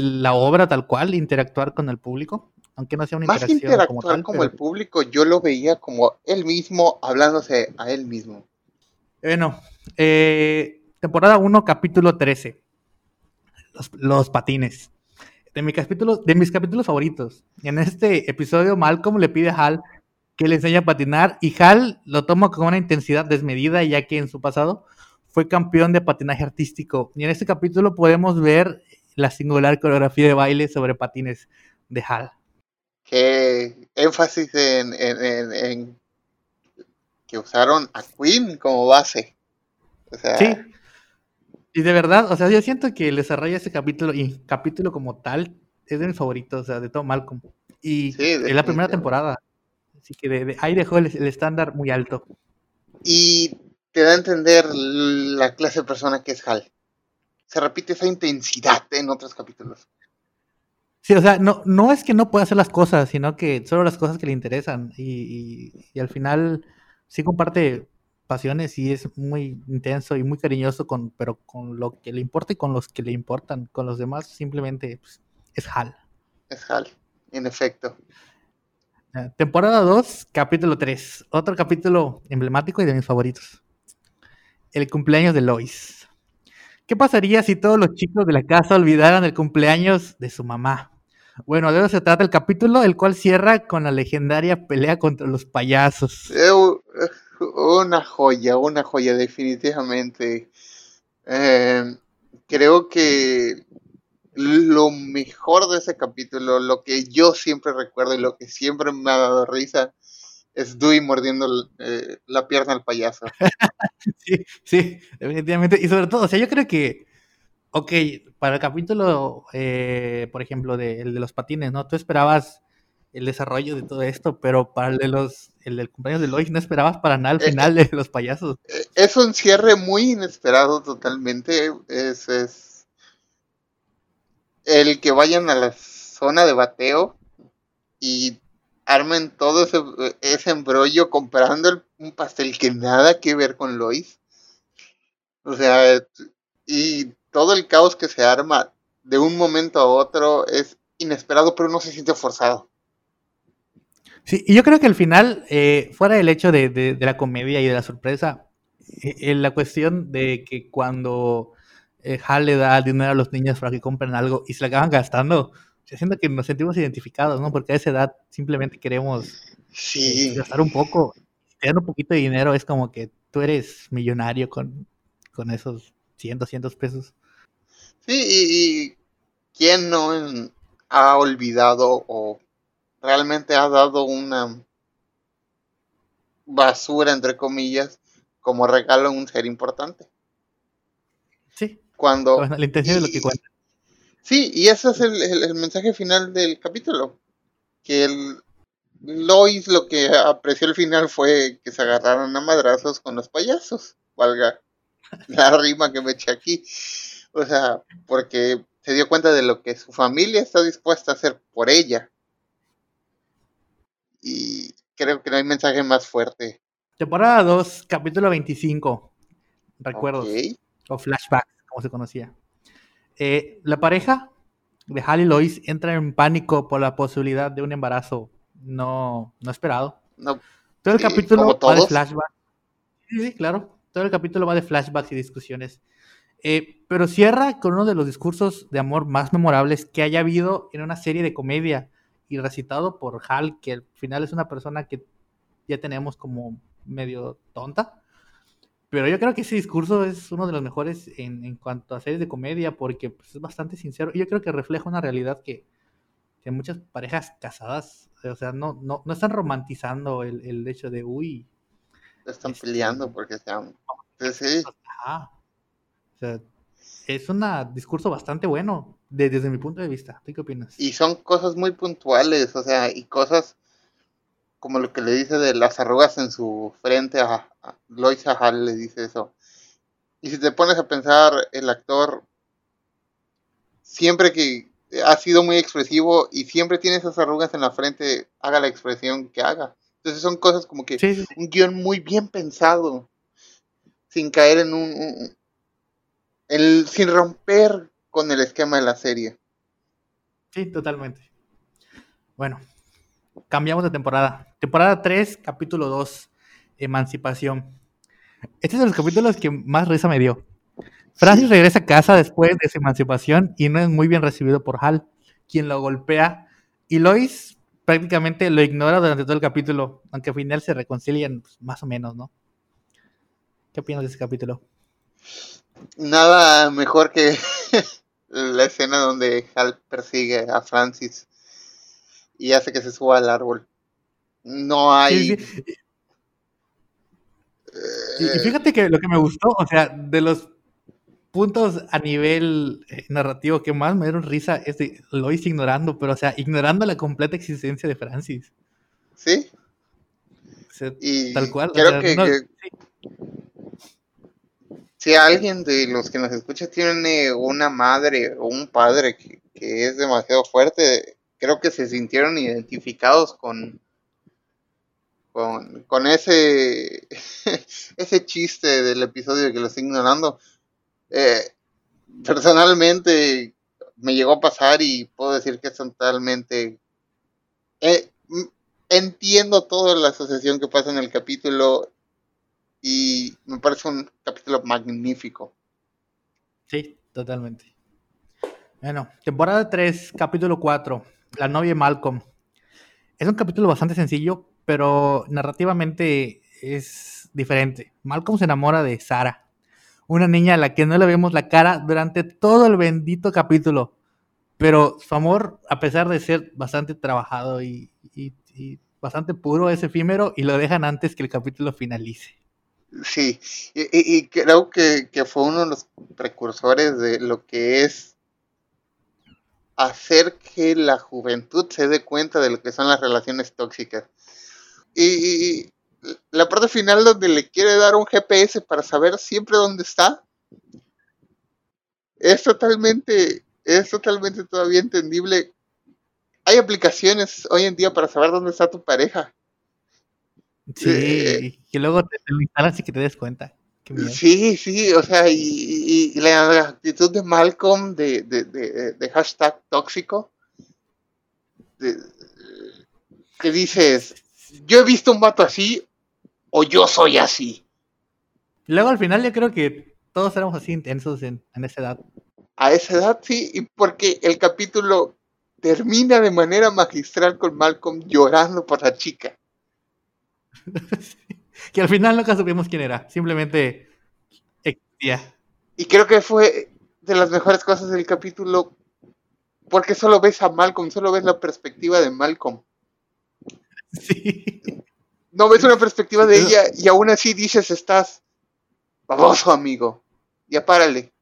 la obra tal cual, interactuar con el público, aunque no sea una interacción interactuar como, tal, como el público, yo lo veía como él mismo hablándose a él mismo. Bueno, eh, temporada 1, capítulo 13. Los, patines. De, mi capítulo, de mis capítulos favoritos. En este episodio, Malcolm le pide a Hal que le enseñe a patinar y Hal lo toma con una intensidad desmedida, ya que en su pasado fue campeón de patinaje artístico. Y en este capítulo podemos ver la singular coreografía de baile sobre patines de Hal. Qué énfasis en, que usaron a Queen como base. Sí. Y de verdad, o sea, yo siento que el desarrollo de este capítulo y capítulo como tal es de mis favoritos, o sea, de todo Malcolm. Y es la primera temporada. Así que ahí dejó el estándar muy alto. Y te da a entender la clase de persona que es Hal. Se repite esa intensidad en otros capítulos. Sí, o sea, no, no es que no pueda hacer las cosas, sino que solo las cosas que le interesan. Y, al final sí comparte pasiones y es muy intenso y muy cariñoso, con, pero con lo que le importa y con los que le importan. Con los demás simplemente pues, es Hal. Es Hal, en efecto. Temporada 2, capítulo 3. Otro capítulo emblemático y de mis favoritos el cumpleaños de Lois. ¿Qué pasaría si todos los chicos de la casa olvidaran el cumpleaños de su mamá? Bueno, de eso se trata el capítulo, el cual cierra con la legendaria pelea contra los payasos. Eh, una joya, una joya, definitivamente. Eh, creo que lo mejor de ese capítulo, lo que yo siempre recuerdo y lo que siempre me ha dado risa, es Dewey mordiendo eh, la pierna al payaso. sí, sí, definitivamente. Y sobre todo, o sea, yo creo que, ok, para el capítulo, eh, por ejemplo, de, el de los patines, ¿no? Tú esperabas el desarrollo de todo esto, pero para el de los, el del cumpleaños de Lois no esperabas para nada el eh, final de los payasos. Es un cierre muy inesperado totalmente. Es, es el que vayan a la zona de bateo y armen todo ese, embrollo comprando un pastel que nada que ver con Lois. O sea, y todo el caos que se arma de un momento a otro es inesperado, pero no se siente forzado. Sí, y yo creo que al final, eh, fuera del hecho de, de, la comedia y de la sorpresa, eh, la cuestión de que cuando eh, Hal le da dinero a los niños para que compren algo y se la acaban gastando, siento que nos sentimos identificados, ¿no? Porque a esa edad simplemente queremos sí. gastar un poco. Te dan un poquito de dinero, es como que tú eres millonario con, con esos 100, 200 pesos. Sí, y, y ¿quién no ha olvidado o realmente ha dado una basura, entre comillas, como regalo a un ser importante. Sí. Cuando. la intención lo que cuenta. Sí, y ese es el, mensaje final del capítulo. Que el, Lois lo que apreció al final fue que se agarraron a madrazos con los payasos. Valga la rima que me eché aquí. O sea, porque se dio cuenta de lo que su familia está dispuesta a hacer por ella y creo que no hay mensaje más fuerte. Temporada 2, capítulo 25. Recuerdos. O flashback, como se conocía. Eh, la pareja de Hal y Lois entra en pánico por la posibilidad de un embarazo no, no esperado. Todo el capítulo va de flashback. Sí, sí, claro. Todo el capítulo va de flashbacks y discusiones. Eh, pero cierra con uno de los discursos de amor más memorables que haya habido en una serie de comedia y recitado por Hal, que al final es una persona que ya tenemos como medio tonta. Pero yo creo que ese discurso es uno de los mejores en, cuanto a series de comedia porque pues, es bastante sincero. Y yo creo que refleja una realidad que, que muchas parejas casadas, o sea, no, no, no están romantizando el, el, hecho de, uy. Están este, peleando porque se aman. Sí, O sea, es un discurso bastante bueno desde mi punto de vista. ¿Tú qué opinas? Y son cosas muy puntuales, o sea, y cosas como lo que le dice de las arrugas en su frente a, Lois Hall le dice eso. Y si te pones a pensar, el actor siempre que ha sido muy expresivo y siempre tiene esas arrugas en la frente, haga la expresión que haga. Entonces son cosas como que un guion muy bien pensado, sin caer en un, el, sin romper con el esquema de la serie. Sí, totalmente. Bueno, cambiamos de temporada. Temporada 3, capítulo 2, Emancipación. Este es de los capítulos que más risa me dio. Francis regresa a casa después de su emancipación y no es muy bien recibido por Hal, quien lo golpea. Y Lois prácticamente lo ignora durante todo el capítulo, aunque al final se reconcilian pues, más o menos, ¿no? ¿Qué opinas de ese capítulo? nada mejor que la escena donde Hal persigue a Francis y hace que se suba al árbol. No hay. Y fíjate que lo que me gustó, o sea, de los puntos a nivel eh, narrativo que más me dieron risa es de Lois ignorando, pero o sea, ignorando la completa existencia de Francis. Sí. y tal cual. Creo que, si alguien de los que nos escucha tiene una madre o un padre que, es demasiado fuerte, creo que se sintieron identificados con, con, ese, ese chiste del episodio que lo estoy ignorando. Eh, personalmente me llegó a pasar y puedo decir que es totalmente... Eh, entiendo toda la asociación que pasa en el capítulo y me parece un capítulo magnífico. Sí, totalmente. Bueno, temporada 3, capítulo 4, La novia de Malcolm. Es un capítulo bastante sencillo, pero narrativamente es diferente. Malcolm se enamora de Sara, una niña a la que no le vemos la cara durante todo el bendito capítulo. Pero su amor, a pesar de ser bastante trabajado y, bastante puro, es efímero y lo dejan antes que el capítulo finalice. Sí, y, creo que, fue uno de los precursores de lo que es hacer que la juventud se dé cuenta de lo que son las relaciones tóxicas. Y, la parte final donde le quiere dar un GPS para saber siempre dónde está, es totalmente, es totalmente todavía entendible. Hay aplicaciones hoy en día para saber dónde está tu pareja. Sí, que luego te, lo instalas y que te des cuenta. Sí, sí, o sea, y, la actitud de Malcolm de, de, hashtag tóxico, que dices, yo he visto un vato así o yo soy así. Luego al final yo creo que todos éramos así intensos en, en esa edad. A esa edad sí, y porque el capítulo termina de manera magistral con Malcolm llorando por la chica. que al final nunca supimos quién era, simplemente existía. Y creo que fue de las mejores cosas del capítulo, porque solo ves a Malcolm, solo ves la perspectiva de Malcolm. Sí. No ves una perspectiva de ella y aún así dices, estás baboso, amigo. Ya párale.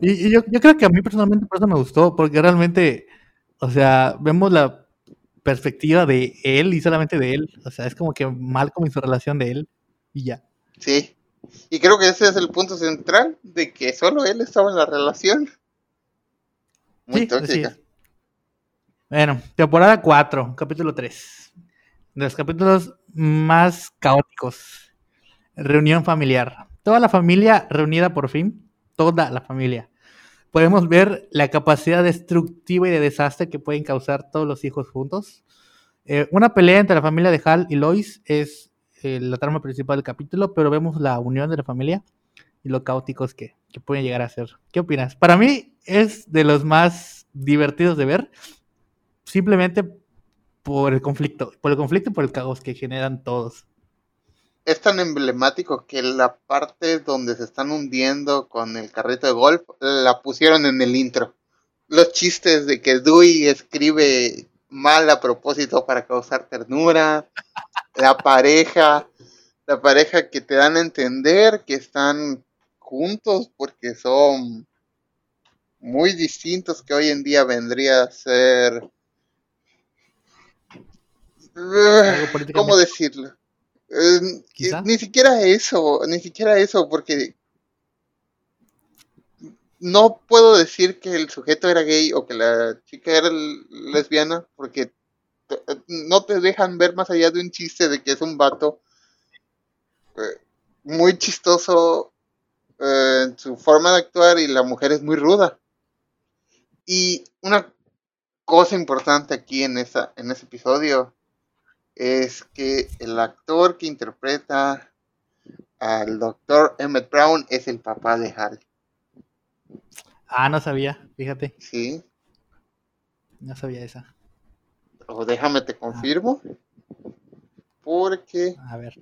Y, yo, yo, creo que a mí personalmente por eso me gustó, porque realmente, o sea, vemos la perspectiva de él y solamente de él. O sea, es como que Malcolm y su relación de él y ya. Sí. Y creo que ese es el punto central, de que solo él estaba en la relación. Muy tóxica. Bueno, temporada 4, capítulo 3. De los capítulos más caóticos. Reunión familiar. Toda la familia reunida por fin. Toda la familia podemos ver la capacidad destructiva y de desastre que pueden causar todos los hijos juntos. Eh, una pelea entre la familia de Hal y Lois es eh, la trama principal del capítulo, pero vemos la unión de la familia y lo caóticos que, que pueden llegar a ser. ¿Qué opinas? Para mí es de los más divertidos de ver, simplemente por el conflicto, por el conflicto y por el caos que generan todos es tan emblemático que la parte donde se están hundiendo con el carrito de golf la pusieron en el intro. Los chistes de que Dewey escribe mal a propósito para causar ternura, la pareja, la pareja que te dan a entender que están juntos porque son muy distintos que hoy en día vendría a ser... ¿Cómo decirlo? Eh, ni siquiera eso, ni siquiera eso, porque no puedo decir que el sujeto era gay o que la chica era lesbiana, porque no te dejan ver más allá de un chiste de que es un vato eh, muy chistoso eh, en su forma de actuar y la mujer es muy ruda. Y una cosa importante aquí en, esa, en ese episodio es que el actor que interpreta al doctor Emmett Brown es el papá de Hal. Ah, no sabía, fíjate. Sí. No sabía esa. O déjame te confirmo. Porque. A ver.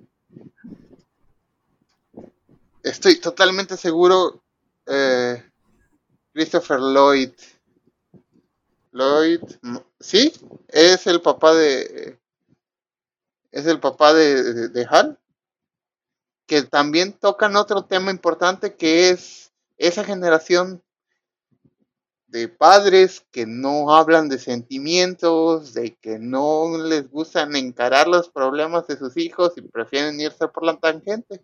Estoy totalmente seguro. Eh, Christopher Lloyd. Lloyd. Sí, es el papá de es el papá de, Hal, que también tocan otro tema importante que es esa generación de padres que no hablan de sentimientos, de que no les gustan encarar los problemas de sus hijos y prefieren irse por la tangente.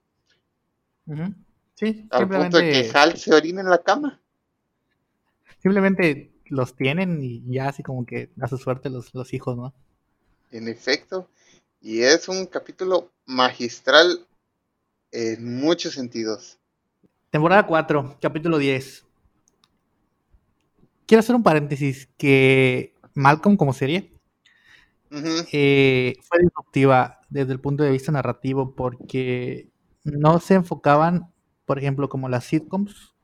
Sí, al punto de que Hal se orina en la cama. Simplemente los tienen y ya así como que a su suerte los, los hijos, ¿no? En efecto. Y es un capítulo magistral en muchos sentidos. Temporada 4, capítulo 10. Quiero hacer un paréntesis que Malcolm como serie eh, fue disruptiva desde el punto de vista narrativo porque no se enfocaban, por ejemplo, como las sitcoms,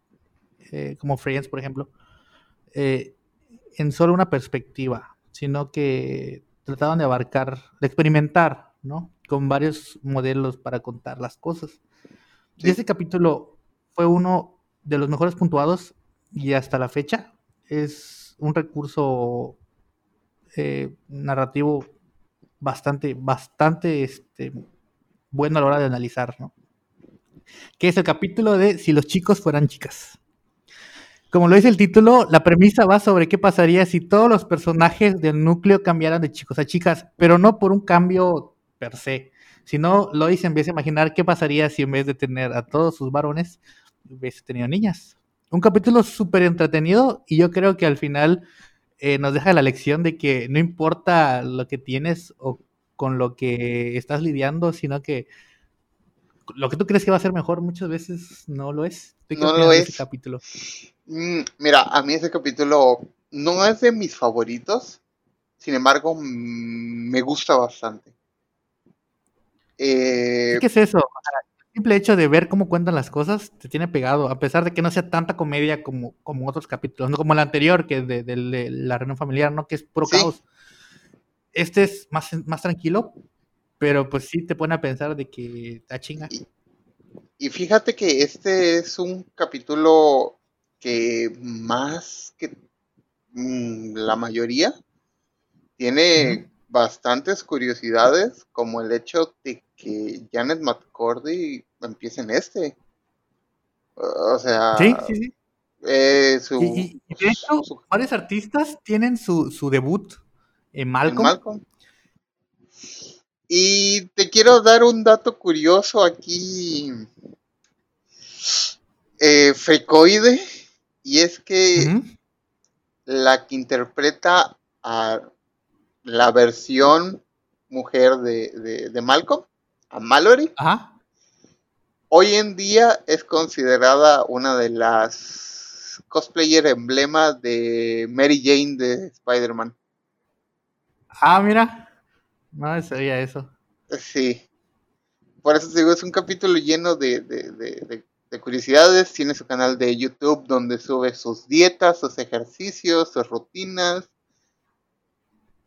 eh, como Friends, por ejemplo, eh, en solo una perspectiva, sino que trataban de abarcar, de experimentar, ¿no? Con varios modelos para contar las cosas. Y ese capítulo fue uno de los mejores puntuados y hasta la fecha es un recurso eh, narrativo bastante, bastante este, bueno a la hora de analizar, ¿no? Que es el capítulo de Si los chicos fueran chicas. Como lo dice el título, la premisa va sobre qué pasaría si todos los personajes del núcleo cambiaran de chicos a chicas, pero no por un cambio per se, sino lo dice en vez de imaginar qué pasaría si en vez de tener a todos sus varones, hubiese tenido niñas. Un capítulo súper entretenido y yo creo que al final eh, nos deja la lección de que no importa lo que tienes o con lo que estás lidiando, sino que lo que tú crees que va a ser mejor muchas veces no lo es. ¿Tú qué No lo es. ese capítulo? Mm, mira, a mí ese capítulo no es de mis favoritos, sin embargo, me gusta bastante. Eh, Es que es eso. el simple hecho de ver cómo cuentan las cosas te tiene pegado, a pesar de que no sea tanta comedia como, como otros capítulos, no como el anterior, que es de, de- de la reunión familiar, ¿no? Que es puro Sí. caos. Este es más, más tranquilo, pero pues sí te pone a pensar de que a chinga. Y fíjate que este es un capítulo que más que mm, la mayoría tiene bastantes curiosidades, como el hecho de que Janet McCordy empiece en este. O sea, Sí, sí, sí. eh, su, Y, y- y de hecho, su- varios artistas tienen su, su debut en en Malcolm. Y te quiero dar un dato curioso aquí, eh, frecoide, y es que la que interpreta a la versión mujer de, de- de Malcolm, a Mallory, hoy en día es considerada una de las cosplayer emblemas de Mary Jane de Spider-Man. Ah, mira. No sabía eso. Sí. Por eso te digo, es un capítulo lleno de, de- de- de- de curiosidades. Tiene su canal de YouTube donde sube sus dietas, sus ejercicios, sus rutinas.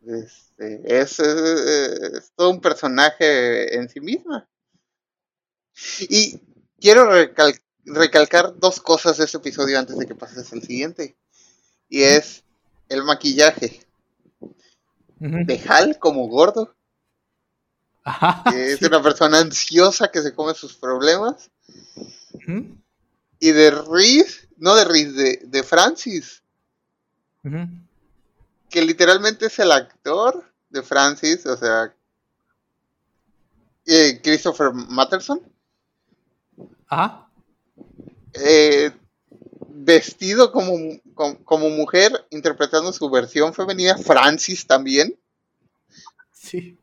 Este, es, es todo un personaje en sí misma. Y quiero recal- recalcar dos cosas de este episodio antes de que pases al siguiente. Y es el maquillaje de Hal como gordo, Ajá. es sí. una persona ansiosa que se come sus problemas. Y de Reese, no de Reese, de, de Francis, que literalmente es el actor de Francis, o sea, eh, Christopher Matterson, Ajá. eh, vestido como, como, como mujer, interpretando su versión femenina, Francis también, Sí.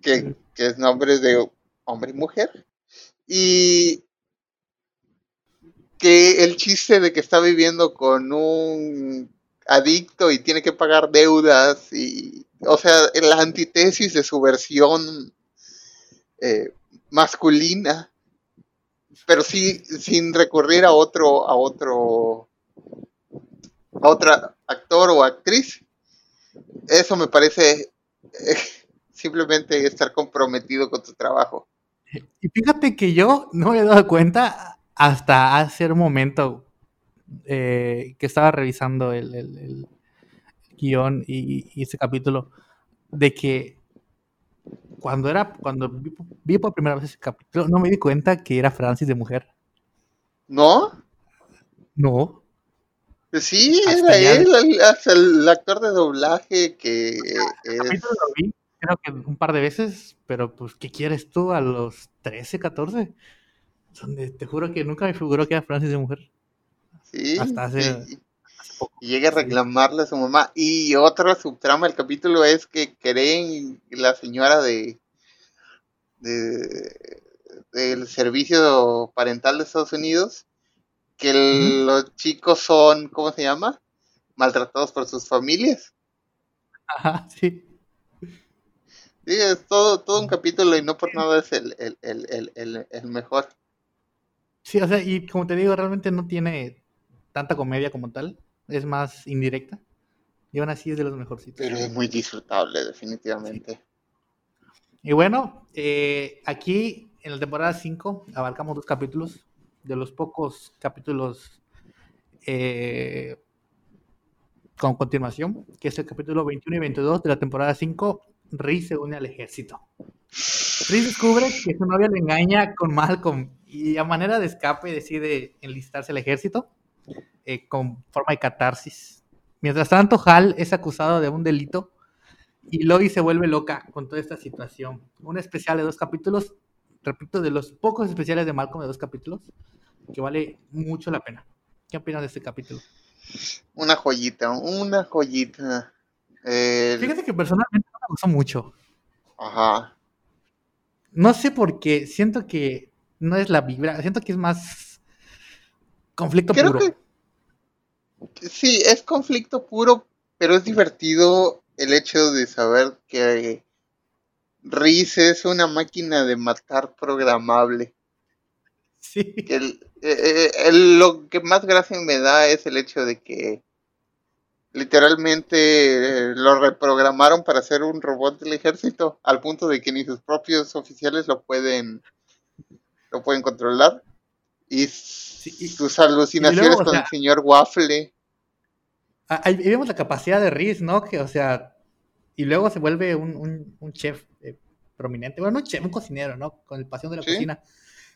Que, que es nombre de hombre y mujer, y que el chiste de que está viviendo con un adicto y tiene que pagar deudas y o sea la antítesis de su versión eh, masculina pero sí sin recurrir a otro a otro a otra actor o actriz eso me parece eh, simplemente estar comprometido con tu trabajo Y fíjate que yo no me he dado cuenta hasta hace un momento eh, que estaba revisando el, el- el guion y, y ese capítulo de que cuando era cuando vi, vi por primera vez ese capítulo no me di cuenta que era Francis de mujer. ¿no? No. Pues sí, Hasta era ya- él, el, hasta el actor de doblaje que El es capítulo lo vi creo que un par de veces, pero pues ¿qué quieres tú a los 13, 14? Donde te juro que nunca me figuró que era Francis de mujer. Sí, Hasta hace- poco. y llega a Sí. reclamarle a su mamá. Y otra subtrama del capítulo es que creen la señora de, de- del servicio parental de Estados Unidos que el- los chicos son, ¿cómo se llama? Maltratados por sus familias. Ajá, sí. Sí, es todo, todo un capítulo y no por nada es el, el, el, el, el- el mejor. Sí, o sea, y como te digo, realmente no tiene tanta comedia como tal. Es más indirecta. Y aún así es de los mejorcitos. Pero es muy disfrutable, definitivamente. Y bueno, eh, aquí en la temporada 5 abarcamos dos capítulos. De los pocos capítulos eh, con continuación, que es el capítulo 21 y 22 de la temporada 5. Reese se une al ejército. Reese descubre que su novia le engaña con Malcolm y a manera de escape decide enlistarse al ejército eh, con forma de catarsis. Mientras tanto, Hal es acusado de un delito y Lois se vuelve loca con toda esta situación. Un especial de dos capítulos, repito, de los pocos especiales de Malcolm de dos capítulos, que vale mucho la pena. ¿Qué opinas de este capítulo? Una joyita, una joyita. El- Fíjate que personalmente gustó mucho. Ajá. No sé por qué, siento que no es la vibra, siento que es más conflicto Creo puro. que sí, es conflicto puro, pero es divertido el hecho de saber que Riz es una máquina de matar programable. Sí. El- eh, eh, el- lo que más gracia me da es el hecho de que literalmente eh, lo reprogramaron para ser un robot del ejército, al punto de que ni sus propios oficiales lo pueden lo pueden controlar. Y y- sus alucinaciones luego, o con sea- el señor Waffle. Ah, Ahí vemos la capacidad de Riz, ¿no? Que, o sea, y luego se vuelve un, un- un chef eh, prominente. Bueno, no un chef, un cocinero, ¿no? Con el pasión de la Sí. cocina.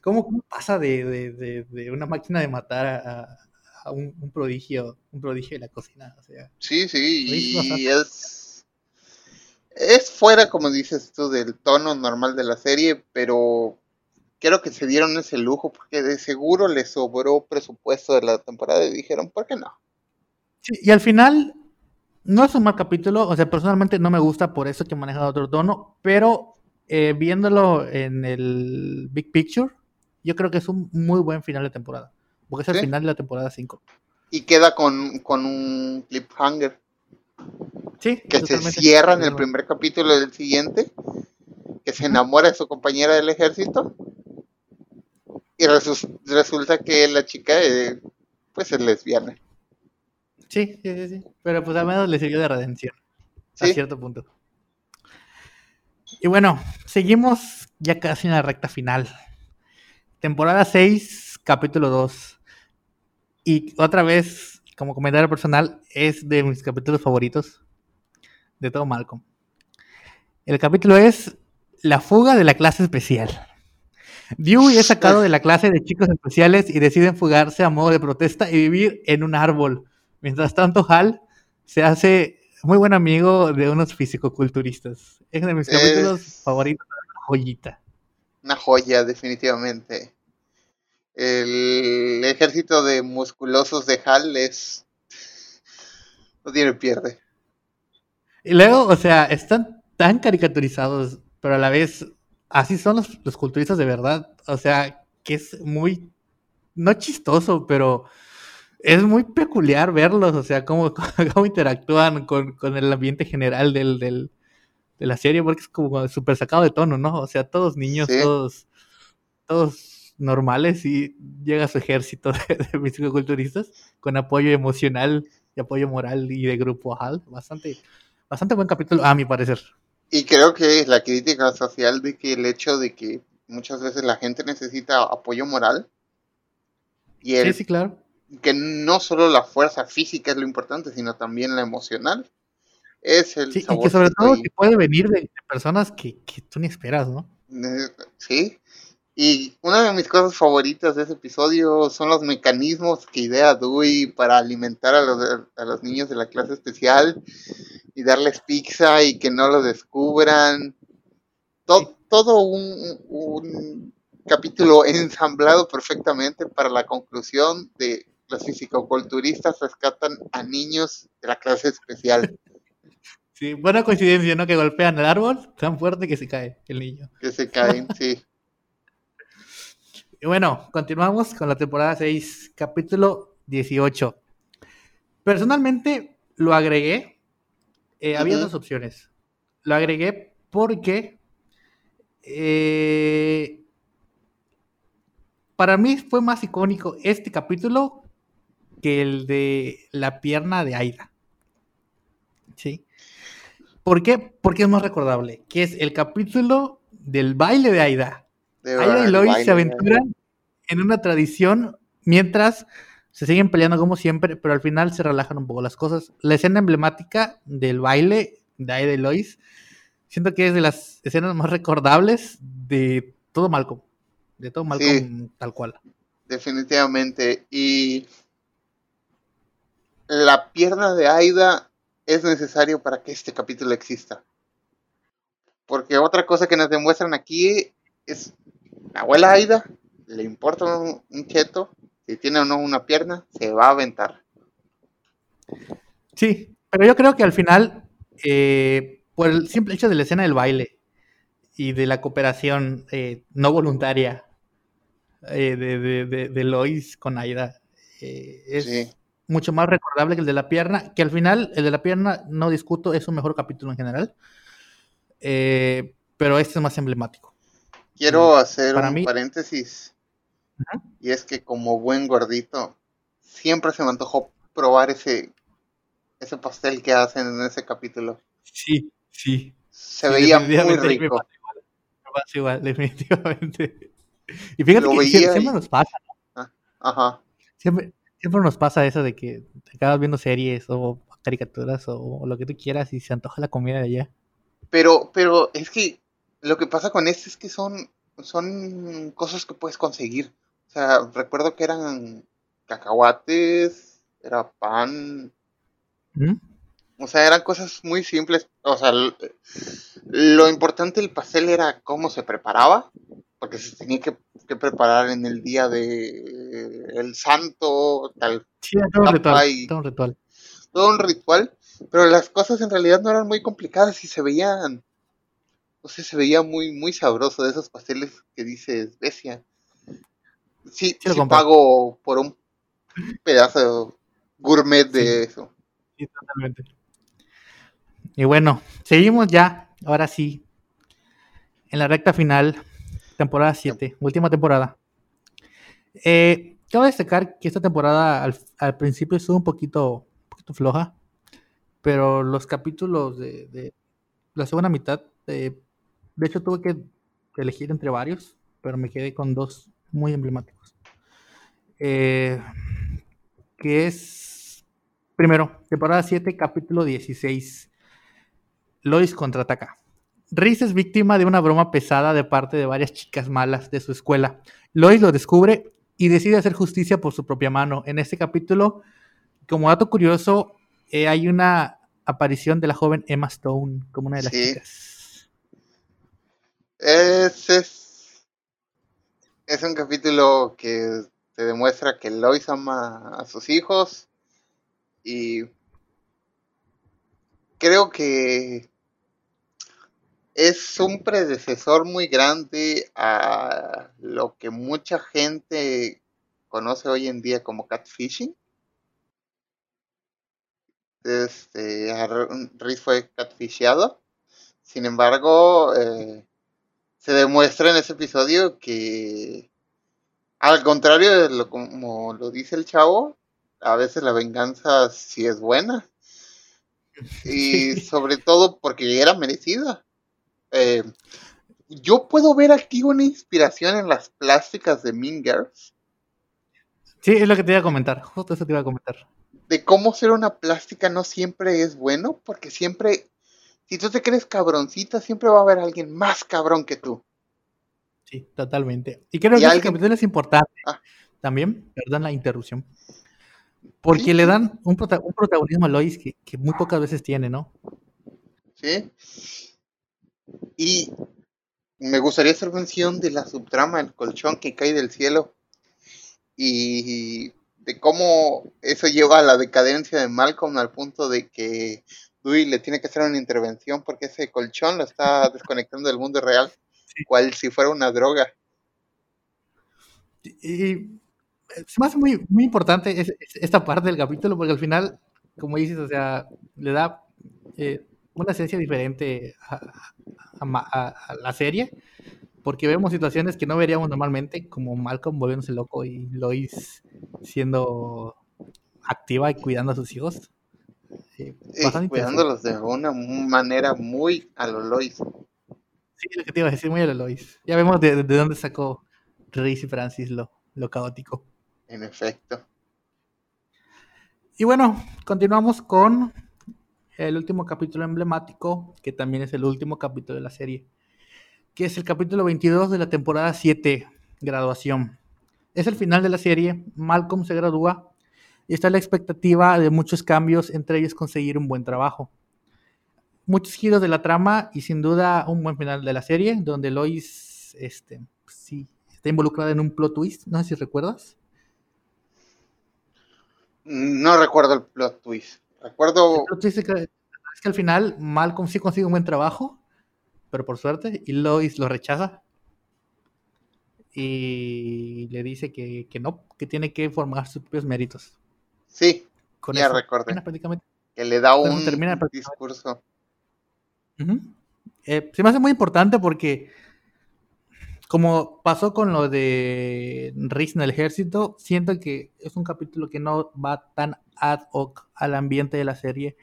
¿Cómo, cómo pasa de, de- de- de una máquina de matar a, a un, un prodigio, un prodigio de la cocina? O sea, Sí, sí, y es es fuera, como dices tú, del tono normal de la serie, pero creo que se dieron ese lujo porque de seguro les sobró presupuesto de la temporada y dijeron, ¿por qué no? sí, y al final, no es un mal capítulo, o sea, personalmente no me gusta por eso que maneja otro tono, pero eh, viéndolo en el Big Picture, yo creo que es un muy buen final de temporada. Porque es el final de la temporada 5. Y queda con, con un cliffhanger Sí, que se cierra en el primer capítulo del siguiente, que se enamora de su compañera del ejército y resu- resulta que la chica eh, pues es lesbiana. Sí, sí, sí, sí. Pero pues al menos le sirvió de redención. A cierto punto. Y bueno, seguimos ya casi en la recta final. Temporada 6, capítulo 2. Y otra vez, como comentario personal, es de mis capítulos favoritos de todo Malcolm. El capítulo es La fuga de la clase especial. Dewey es sacado de la clase de chicos especiales y deciden fugarse a modo de protesta y vivir en un árbol. Mientras tanto, Hal se hace muy buen amigo de unos fisicoculturistas. Es de mis capítulos favoritos, una joyita. Una joya, definitivamente. El ejército de musculosos de Hal es. No tiene pierde. Y luego, o sea, están tan caricaturizados, pero a la vez así son los, los culturistas de verdad. O sea, que es muy, no chistoso, pero es muy peculiar verlos, o sea, cómo, cómo interactúan con, con el ambiente general del, del- de la serie, porque es como súper sacado de tono, ¿no? O sea, todos niños, Sí. todos, todos normales y llega su ejército de, de fisicoculturistas con apoyo emocional y apoyo moral y de grupo Hal. Bastante, bastante buen capítulo, a mi parecer. Y creo que la crítica social de que el hecho de que muchas veces la gente necesita apoyo moral y el Sí, sí, claro. que no solo la fuerza física es lo importante, sino también la emocional. Es el Sí, y que sobre todo que puede venir de, de personas que, que tú ni esperas, ¿no? Eh, Sí. Y una de mis cosas favoritas de ese episodio son los mecanismos que idea Dewey para alimentar a los, a los niños de la clase especial y darles pizza y que no lo descubran. To- todo un, un capítulo ensamblado perfectamente para la conclusión de los fisicoculturistas rescatan a niños de la clase especial Sí, buena coincidencia, ¿no? Que golpean el árbol tan fuerte que se cae el niño. que se caen, sí. Y bueno, continuamos con la temporada 6, capítulo 18. Personalmente lo agregué. eh, Había dos opciones. Lo agregué porque eh, para mí fue más icónico este capítulo que el de la pierna de Aida. ¿Sí? ¿Por qué? Porque es más recordable. Que es el capítulo del baile de Aida. Aida y Lois se aventuran en una tradición mientras se siguen peleando como siempre, pero al final se relajan un poco las cosas. La escena emblemática del baile de Aida y Lois, siento que es de las escenas más recordables de todo Malcolm. De todo Malcolm tal cual. Definitivamente. Y la pierna de Aida es necesario para que este capítulo exista. Porque otra cosa que nos demuestran aquí es la abuela Aida, le importa un, un cheto, si tiene o no una pierna, se va a aventar. Sí, pero yo creo que al final, eh, por el simple hecho de la escena del baile y de la cooperación eh, no voluntaria eh, de, de, de, Lois con Aida. Es mucho más recordable que el de la pierna, que al final el de la pierna, no discuto, es un mejor capítulo en general, pero este es más emblemático. Quiero hacer un paréntesis, y es que como buen gordito, siempre se me antojó probar ese, ese pastel que hacen en ese capítulo. Sí, sí. Se veía muy rico. igual, definitivamente. Y fíjate que siempre, nos pasa, ah, Ajá. Siempre, siempre nos pasa eso de que te acabas viendo series o caricaturas o, lo que tú quieras y se antoja la comida de allá. Pero, pero es que lo que pasa con este es que son, son cosas que puedes conseguir. O sea, recuerdo que eran cacahuates, era pan. ¿Mm? O sea, eran cosas muy simples. O sea, lo importante del pastel era cómo se preparaba porque se tenía que, preparar en el día de el santo, tal. Sí, todo un, ritual, todo un ritual. Todo un ritual, pero las cosas en realidad no eran muy complicadas y se veían, no sé, se veía muy, muy sabroso de esos pasteles que dices, bestia. Sí, sí, pago por un pedazo gourmet de eso. Sí, totalmente. Y bueno, seguimos ya, ahora sí, en la recta final Temporada 7, última temporada. Eh, quiero destacar que esta temporada al, principio estuvo un poquito, floja, pero los capítulos de, la segunda mitad, eh, de hecho tuve que, elegir entre varios, pero me quedé con dos muy emblemáticos. Eh, que es, primero, temporada 7, capítulo 16. Lois contraataca. Reese es víctima de una broma pesada de parte de varias chicas malas de su escuela. Lois lo descubre y decide hacer justicia por su propia mano. En este capítulo, como dato curioso, eh, hay una aparición de la joven Emma Stone como una de las chicas. Es, es, es un capítulo que te demuestra que Lois ama a sus hijos y creo que es un predecesor muy grande a lo que mucha gente conoce hoy en día como catfishing. Este, Riz fue catfisheado. Sin embargo, eh, se demuestra en ese episodio que, al contrario de lo como lo dice el chavo, a veces la venganza sí es buena. Y sobre todo porque era merecida. Eh, yo puedo ver aquí una inspiración en las plásticas de Mingers. Sí, es lo que te iba a comentar, justo eso te iba a comentar. De cómo ser una plástica no siempre es bueno, porque siempre, si tú te crees cabroncita, siempre va a haber alguien más cabrón que tú. Sí, totalmente. Y creo que alguien... es importante ah. también, perdón la interrupción, porque le dan un, protagonismo a Lois que, que muy pocas veces tiene, ¿no? Sí. Y me gustaría hacer mención de la subtrama, el colchón que cae del cielo y de cómo eso lleva a la decadencia de Malcolm al punto de que Dewey le tiene que hacer una intervención porque ese colchón lo está desconectando del mundo real, cual si fuera una droga. Y se me hace muy, muy importante esta parte del capítulo porque al final, como dices, o sea, le da eh, una esencia diferente a, la serie, porque vemos situaciones que no veríamos normalmente, como Malcolm volviéndose loco y Lois siendo activa y cuidando a sus hijos. Eh, cuidándolos de una manera muy a lo Lois. Sí, lo que te iba a decir, muy a lo Lois. Ya vemos de, dónde sacó Reese y Francis lo, lo caótico. En efecto. Y bueno, continuamos con el último capítulo emblemático, que también es el último capítulo de la serie, que es el capítulo 22 de la temporada 7, graduación. Es el final de la serie, Malcolm se gradúa y está la expectativa de muchos cambios, entre ellos conseguir un buen trabajo. Muchos giros de la trama y sin duda un buen final de la serie, donde Lois este, sí, está involucrada en un plot twist, no sé si recuerdas. No recuerdo el plot twist. Recuerdo. Es que, al final Malcolm sí consigue un buen trabajo, pero por suerte, y Lois lo rechaza. y le dice que, que no, que tiene que formar sus propios méritos. Sí, ya recordé. Que le da un discurso. Eh, se me hace muy importante porque, como pasó con lo de Riz en el ejército, siento que es un capítulo que no va tan ad hoc al ambiente de la serie,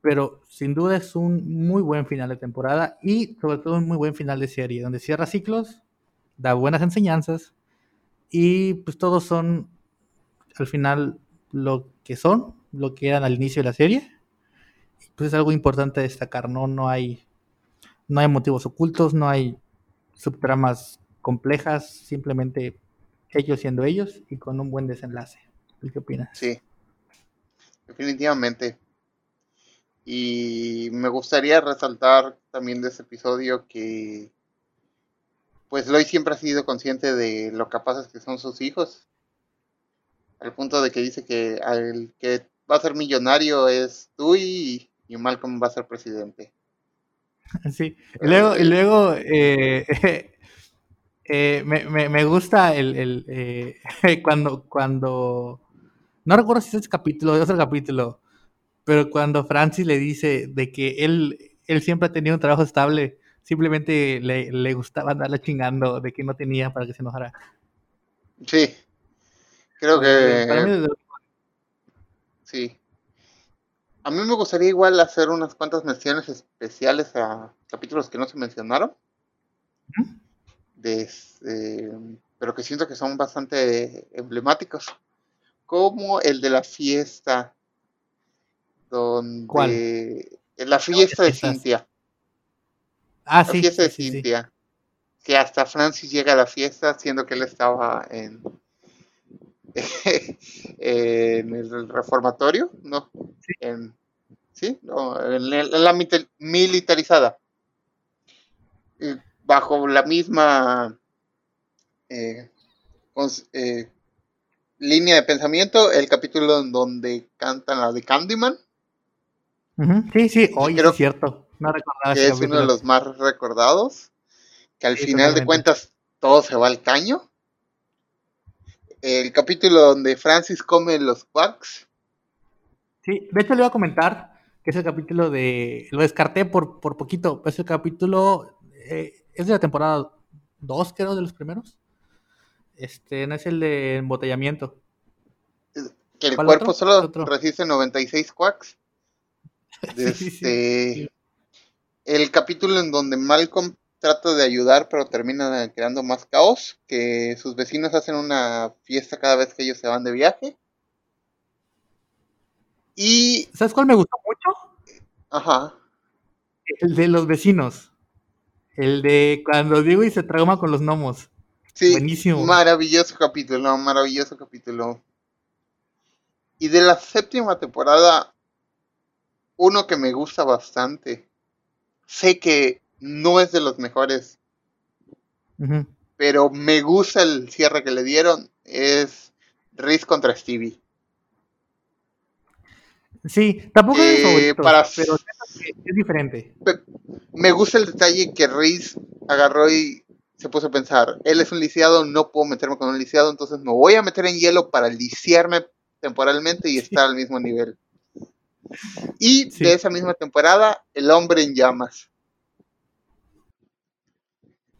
pero sin duda es un muy buen final de temporada y sobre todo un muy buen final de serie, donde cierra ciclos, da buenas enseñanzas y pues todos son al final lo que son, lo que eran al inicio de la serie. Pues es algo importante destacar, ¿no? No hay, no hay motivos ocultos, no hay subtramas complejas, simplemente ellos siendo ellos y con un buen desenlace. ¿Qué opinas? Sí, definitivamente. Y me gustaría resaltar también de ese episodio que pues Lois siempre ha sido consciente de lo capaces que son sus hijos. Al punto de que dice que al que va a ser millonario es tú y, Malcolm va a ser presidente. Sí, y luego, y luego eh, eh, me, gusta el, eh, cuando, cuando, no recuerdo si es ese capítulo, de otro capítulo, pero cuando Francis le dice de que él, él siempre ha tenido un trabajo estable, simplemente le, le gustaba andarle chingando de que no tenía para que se enojara. Sí, creo que... Sí. A mí me gustaría igual hacer unas cuantas menciones especiales a capítulos que no se mencionaron. De, este, pero que siento que son bastante emblemáticos. Como el de la fiesta. Donde. ¿Cuál? La fiesta de Cintia. Ah, la fiesta de Cintia. Que hasta Francis llega a la fiesta, siendo que él estaba en, en el reformatorio, ¿no? Sí, en, ¿sí? No, en, la militarizada. bajo la misma eh, eh, línea de pensamiento, el capítulo en donde cantan la de Candyman. Sí, sí, hoy es cierto. No recordaba que es uno de los más recordados. Que al final de cuentas todo se va al caño. El capítulo donde Francis come los quacks. Sí, de hecho le iba a comentar que es el capítulo de. Lo descarté por, por poquito. Es el capítulo. Eh, es de la temporada 2, creo, de los primeros. Este, no es el de embotellamiento. Que el cuerpo solo resiste 96 quacks. Este, el capítulo en donde Malcolm trata de ayudar, pero termina creando más caos, que sus vecinos hacen una fiesta cada vez que ellos se van de viaje. Y... ¿Sabes cuál me gustó mucho? Ajá. El de los vecinos. El de cuando digo y se trauma con los gnomos. Sí, Buenísimo. maravilloso capítulo, maravilloso capítulo. Y de la séptima temporada, uno que me gusta bastante sé que no es de los mejores, pero me gusta el cierre que le dieron. Es Riz contra Stevie. Sí, tampoco es eh, para... pero es diferente. Me gusta el detalle que Riz agarró y se puso a pensar, él es un lisiado, no puedo meterme con un lisiado, entonces me voy a meter en hielo para lisiarme temporalmente y estar al mismo nivel. Y de esa misma temporada, El hombre en llamas.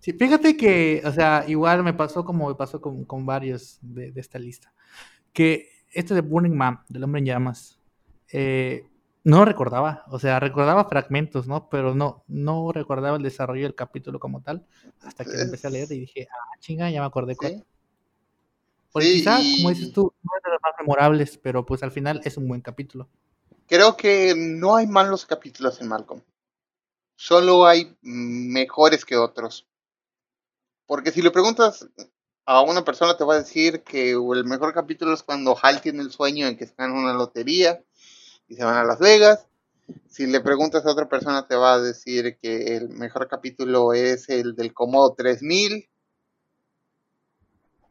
Sí, fíjate que, o sea, igual me pasó como me pasó con, varios de, esta lista. Que este de Burning Man, del hombre en llamas, eh, no lo recordaba. O sea, recordaba fragmentos, ¿no? Pero no, no recordaba el desarrollo del capítulo como tal. Hasta que empecé a leer y dije, ah, chinga, ya me acordé. ¿Sí? Porque quizás, como dices tú, no es de los más memorables, pero pues al final es un buen capítulo. Creo que no hay malos capítulos en Malcolm. Solo hay mejores que otros. Porque si le preguntas a una persona te va a decir que el mejor capítulo es cuando Hal tiene el sueño en que se gana una lotería y se van a Las Vegas. Si le preguntas a otra persona te va a decir que el mejor capítulo es el del Comodo 3000.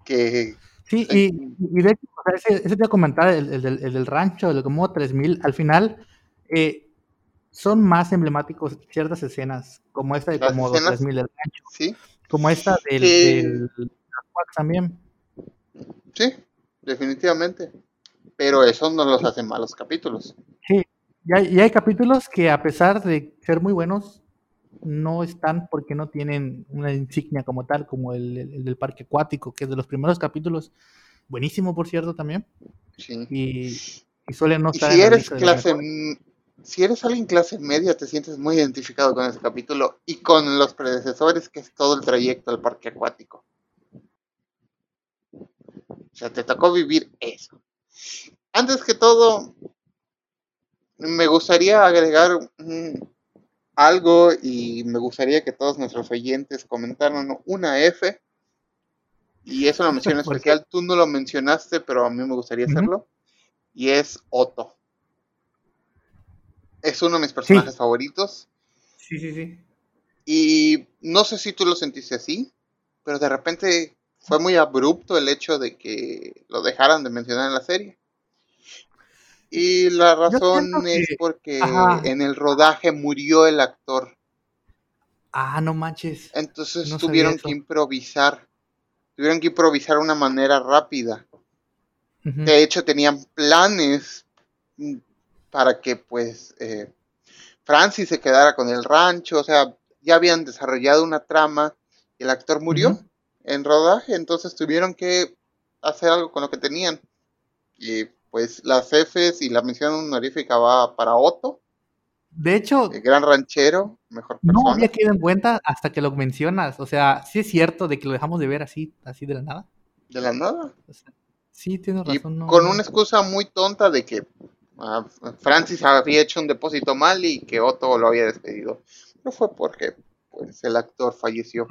Que Sí, y, de hecho, ese, ese, te voy a comentar, el, del, rancho, el como 3000, al final eh, son más emblemáticos ciertas escenas, como esta de como 3000 del rancho, ¿Sí? Como esta del, Ewoks también. Sí, definitivamente. Pero eso no los hace malos capítulos. Sí, y hay, y hay capítulos que a pesar de ser muy buenos, no están porque no tienen una insignia como tal, como el, el- el del parque acuático, que es de los primeros capítulos, buenísimo por cierto también, Sí. y, y suelen no Y estar si eres clase, si eres alguien clase media, te sientes muy identificado con ese capítulo y con los predecesores, que es todo el trayecto al parque acuático. O sea, te tocó vivir eso. Antes que todo, me gustaría agregar mm, algo y me gustaría que todos nuestros oyentes comentaran una F. Y es una mención especial. Tú no lo mencionaste, pero a mí me gustaría hacerlo. Y es Otto. Es uno de mis personajes favoritos. Sí, sí, sí. Y no sé si tú lo sentiste así, pero de repente fue muy abrupto el hecho de que lo dejaran de mencionar en la serie. Y la razón es que- porque ajá. en el rodaje murió el actor. Ah, no manches. Entonces No tuvieron que improvisar. Tuvieron que improvisar una manera rápida. De hecho, tenían planes para que pues eh, Francis se quedara con el rancho. O sea, ya habían desarrollado una trama y el actor murió en rodaje. Entonces tuvieron que hacer algo con lo que tenían. Y pues las Fs y la mención honorífica va para Otto, De hecho, el gran ranchero, mejor no persona. había quedado en cuenta hasta que lo mencionas. O sea, sí es cierto de que lo dejamos de ver así, así de la nada. De la nada. O sea, sí, tienes Y razón. no- con una excusa muy tonta de que Francis había hecho un depósito mal y que Otto lo había despedido. No fue porque pues, el actor falleció.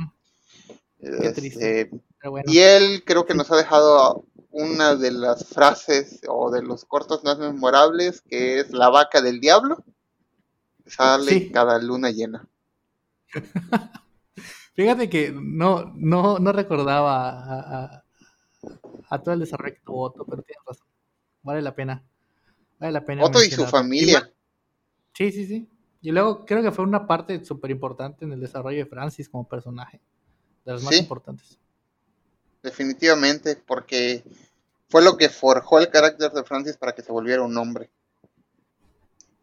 Qué Este, triste. Bueno. y él creo que nos ha dejado una de las frases o de los cortos más memorables, que es la vaca del diablo. Sale Sí. cada luna llena. Fíjate que no, no, no recordaba a, a- a todo el desarrollo que tuvo Otto, pero tienes razón. Vale la pena. Vale la pena. Otto y su familia. Sí, sí, sí. Y luego creo que fue una parte súper importante en el desarrollo de Francis como personaje. De las más Sí. importantes. Definitivamente, porque fue lo que forjó el carácter de Francis para que se volviera un hombre.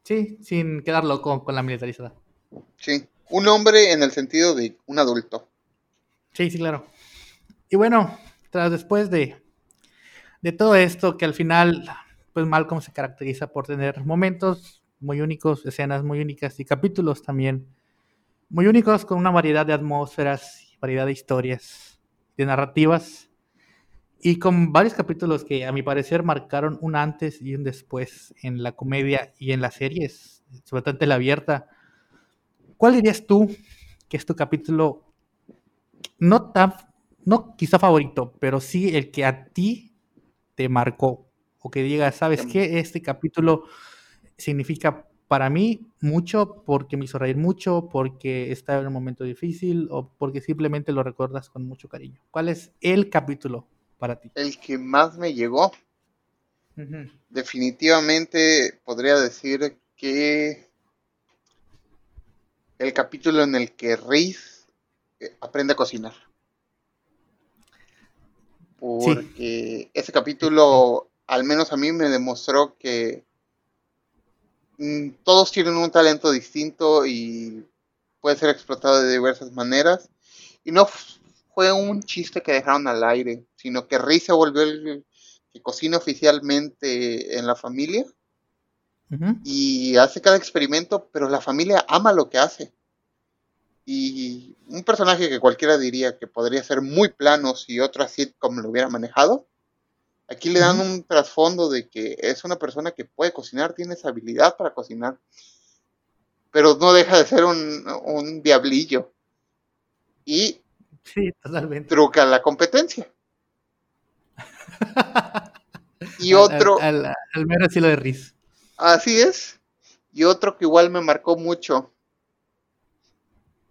Sí, sin quedar loco con la militarizada. Sí, un hombre en el sentido de un adulto. Sí, sí, claro. Y bueno, tras después de, de todo esto, que al final, pues Malcolm se caracteriza por tener momentos muy únicos, escenas muy únicas y capítulos también muy únicos con una variedad de atmósferas variedad de historias, de narrativas y con varios capítulos que a mi parecer marcaron un antes y un después en la comedia y en las series, sobre todo en tela abierta. ¿Cuál dirías tú que es tu capítulo no tan, no quizá favorito, pero sí el que a ti te marcó? O que digas, ¿sabes qué? Este capítulo significa para mí mucho porque me hizo reír mucho, porque estaba en un momento difícil o porque simplemente lo recuerdas con mucho cariño. ¿Cuál es el capítulo para ti? El que más me llegó, definitivamente podría decir que el capítulo en el que Reese eh, aprende a cocinar. Porque ese capítulo, al menos a mí, me demostró que mm, todos tienen un talento distinto y puede ser explotado de diversas maneras. Y no fue un chiste que dejaron al aire, sino que Reese se volvió el que cocina oficialmente en la familia y hace cada experimento, pero la familia ama lo que hace. Y un personaje que cualquiera diría que podría ser muy plano si otra sitcom lo hubiera manejado, aquí le dan un trasfondo de que es una persona que puede cocinar, tiene esa habilidad para cocinar, pero no deja de ser un, un diablillo. Y Sí, totalmente. truca la competencia. Y otro, Al, al- al mero estilo de Riz. Así es. Y otro que igual me marcó mucho.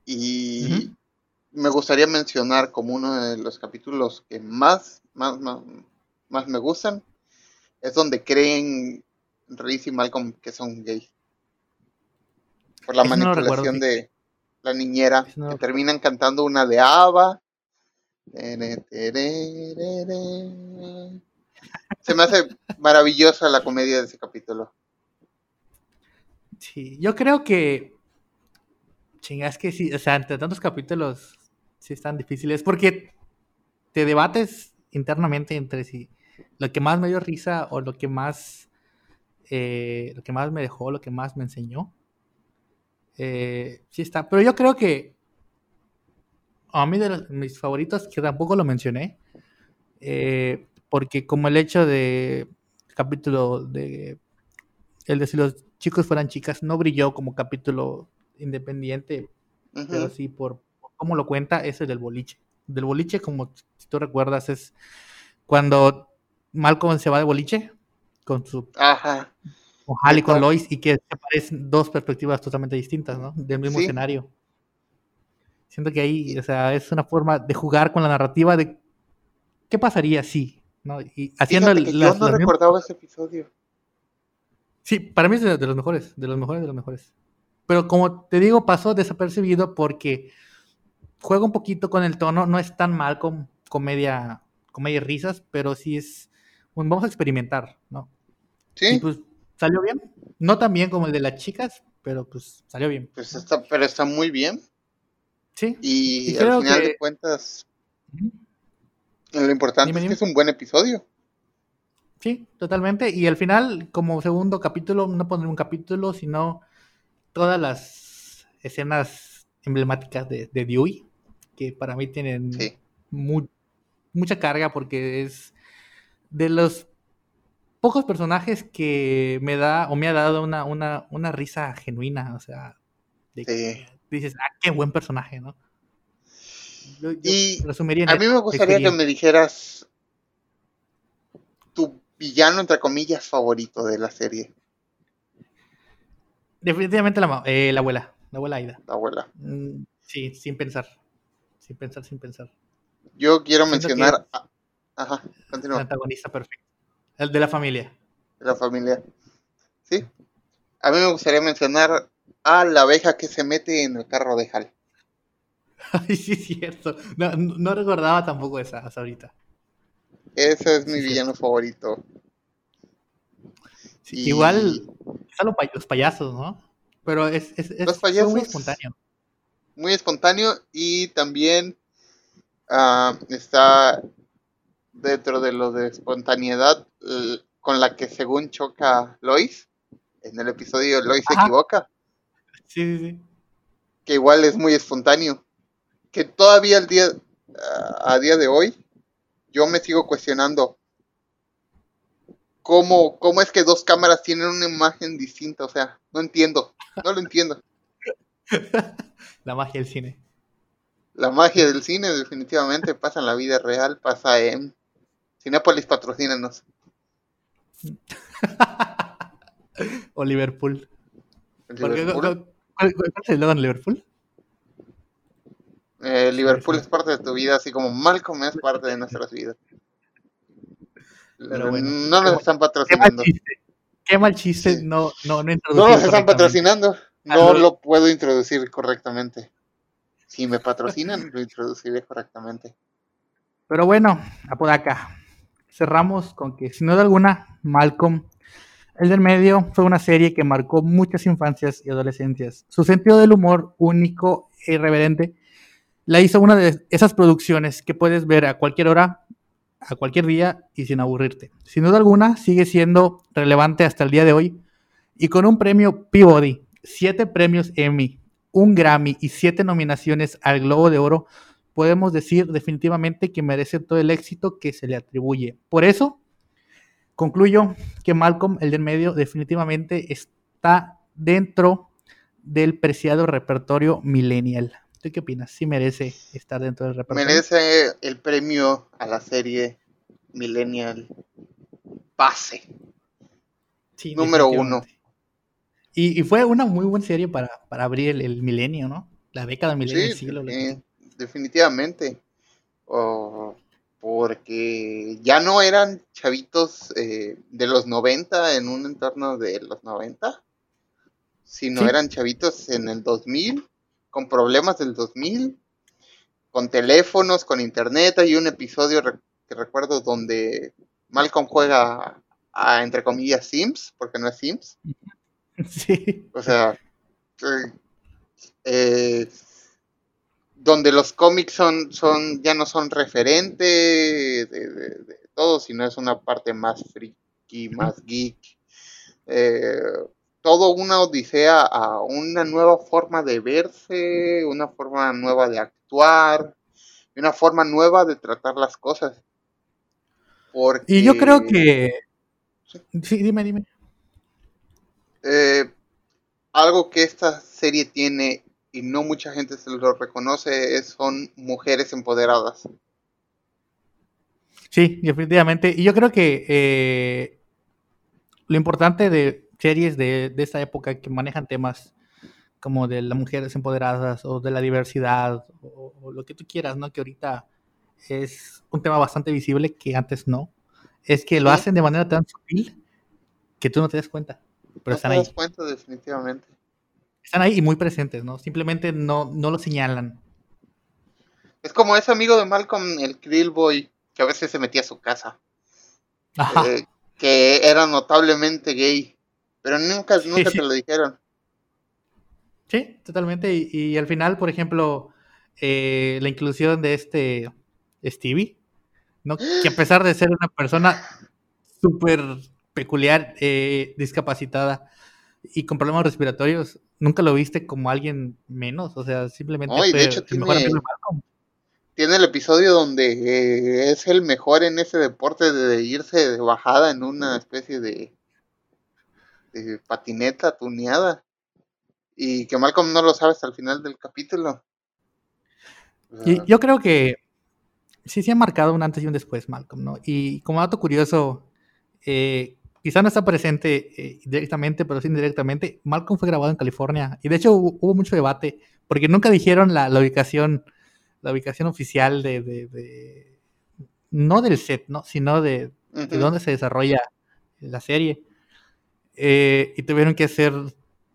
Y me gustaría mencionar como uno de los capítulos que más, más, más, más me gustan. Es donde creen Reese y Malcolm que son gays. Por la manipulación de la niñera. No que terminan cantando una de Ava. Se me hace maravillosa la comedia de ese capítulo. Sí, yo creo que. Chinga, es que sí, o sea, entre tantos capítulos sí están difíciles porque te debates internamente entre si lo que más me dio risa o lo que más. Eh, lo que más me dejó, lo que más me enseñó. Eh, sí está, pero yo creo que a mí de mis favoritos, que tampoco lo mencioné, eh, porque como el hecho de capítulo de el de si los chicos fueran chicas no brilló como capítulo independiente, pero sí por, cómo lo cuenta es el del boliche. Del boliche, como si tú recuerdas, es cuando Malcolm se va de boliche con su Ajá. con Hal y con Lois y que se aparecen dos perspectivas totalmente distintas, ¿no? Del mismo escenario. Siento que ahí, o sea, es una forma de jugar con la narrativa de qué pasaría si, ¿no? Y haciendo que yo no recordaba ese episodio. Sí, para mí es de, los mejores, de los mejores, de los mejores. Pero como te digo, pasó desapercibido porque juega un poquito con el tono, no es tan mal como comedia, comedia y risas, pero sí es, vamos a experimentar, ¿no? Sí. Y pues salió bien, no tan bien como el de las chicas, pero pues salió bien. Pues está, pero está muy bien. Sí. Y, al final de cuentas, lo importante es que es un buen episodio. Sí, totalmente. Y al final, como segundo capítulo, no poner un capítulo, sino todas las escenas emblemáticas de, de Dewey, que para mí tienen mucha carga porque es de los pocos personajes que me da o me ha dado una, una, una risa genuina. O sea, de, dices, ah, qué buen personaje, ¿no? y a mí me gustaría que me dijeras tu villano, entre comillas, favorito de la serie. Definitivamente la, eh, la abuela, la abuela Aida. La abuela. Mm, sí, sin pensar. Sin pensar, sin pensar. Yo quiero mencionar. Ajá, continúa. El antagonista perfecto. El de la familia. De la familia. Sí. A mí me gustaría mencionar a la abeja que se mete en el carro de Hal. Ay, sí, es cierto. No, recordaba tampoco esa hasta ahorita. Ese es mi villano favorito. Igual, están los, payasos, ¿no? Pero es, es, muy espontáneo. Muy espontáneo y también ah, está dentro de lo de espontaneidad con la que según choca Lois. En el episodio Lois se equivoca. Sí, sí, sí. Que igual es muy espontáneo. Que todavía al día, a día de hoy, yo me sigo cuestionando cómo, cómo es que dos cámaras tienen una imagen distinta. O sea, no entiendo. No lo entiendo. La magia del cine. La magia del cine definitivamente pasa en la vida real, pasa en Cinepolis patrocínanos. o Liverpool. ¿Liverpool? ¿Cuál, es el en Liverpool? Eh, Liverpool es parte de tu vida, así como Malcolm es parte de nuestras vidas. no nos están patrocinando. Qué mal chiste, no, no, no No nos están patrocinando, no lo puedo introducir correctamente. Si me patrocinan, lo introduciré correctamente. Pero bueno, Apodaca, cerramos con que, sin duda alguna, Malcolm el del medio fue una serie que marcó muchas infancias y adolescencias. Su sentido del humor único e irreverente la hizo una de esas producciones que puedes ver a cualquier hora, a cualquier día y sin aburrirte. Sin duda alguna, sigue siendo relevante hasta el día de hoy y con un premio Peabody, siete premios Emmy, un Grammy y siete nominaciones al Globo de Oro, podemos decir definitivamente que merece todo el éxito que se le atribuye. Por eso, Concluyo que Malcolm, el del medio, definitivamente está dentro del preciado repertorio millennial. ¿Tú qué opinas? ¿Sí merece estar dentro del repertorio? Merece el premio a la serie millennial base. Sí, Número uno. Y, fue una muy buena serie para, abrir el, milenio, ¿no? La década milenio sí, siglo. Eh, definitivamente. Oh, porque ya no eran chavitos eh, de los 90 en un entorno de los 90, sino eran chavitos en el 2000, con problemas del 2000, con teléfonos, con internet. Hay un episodio que recuerdo donde Malcolm juega a, entre comillas, Sims, porque no es Sims. Sí. O sea, eh, eh, donde los cómics son, son, ya no son referente de, de, todo, sino es una parte más friki, más geek. Eh, todo una odisea a una nueva forma de verse, una forma nueva de actuar, una forma nueva de tratar las cosas. Y yo creo que... Sí, dime, dime. Eh, algo que esta serie tiene y no mucha gente se lo reconoce es, son mujeres empoderadas. Sí, definitivamente. Y yo creo que eh, lo importante de series de, esta época que manejan temas como de las mujeres empoderadas o de la diversidad o, lo que tú quieras, ¿no? Que ahorita es un tema bastante visible que antes no. Es que lo hacen de manera tan sutil que tú no te das cuenta. Pero están ahí. No te das cuenta definitivamente. Están ahí y muy presentes, ¿no? Simplemente no, no lo señalan. Es como ese amigo de Malcolm, el Krill Boy, que a veces se metía a su casa. Ajá. Eh, que era notablemente gay. Pero nunca, nunca te lo dijeron. Sí, totalmente. Y, al final, por ejemplo, eh, la inclusión de este Stevie, ¿no? que a pesar de ser una persona súper peculiar, eh, discapacitada y con problemas respiratorios, nunca lo viste como alguien menos. O sea, simplemente de hecho, tiene, tiene, el episodio donde eh, es el mejor en ese deporte de irse de bajada en una especie de patineta tuneada. Y que Malcolm no lo sabe hasta el final del capítulo. y yo creo que sí se ha marcado un antes y un después, Malcolm, ¿no? Y como dato curioso, eh, quizá no está presente eh, directamente, pero sí indirectamente, Malcolm fue grabado en California. Y de hecho hubo, mucho debate, porque nunca dijeron la, ubicación, la ubicación oficial de, no del set, ¿no? Sino de, de dónde se desarrolla la serie. Eh, y tuvieron que hacer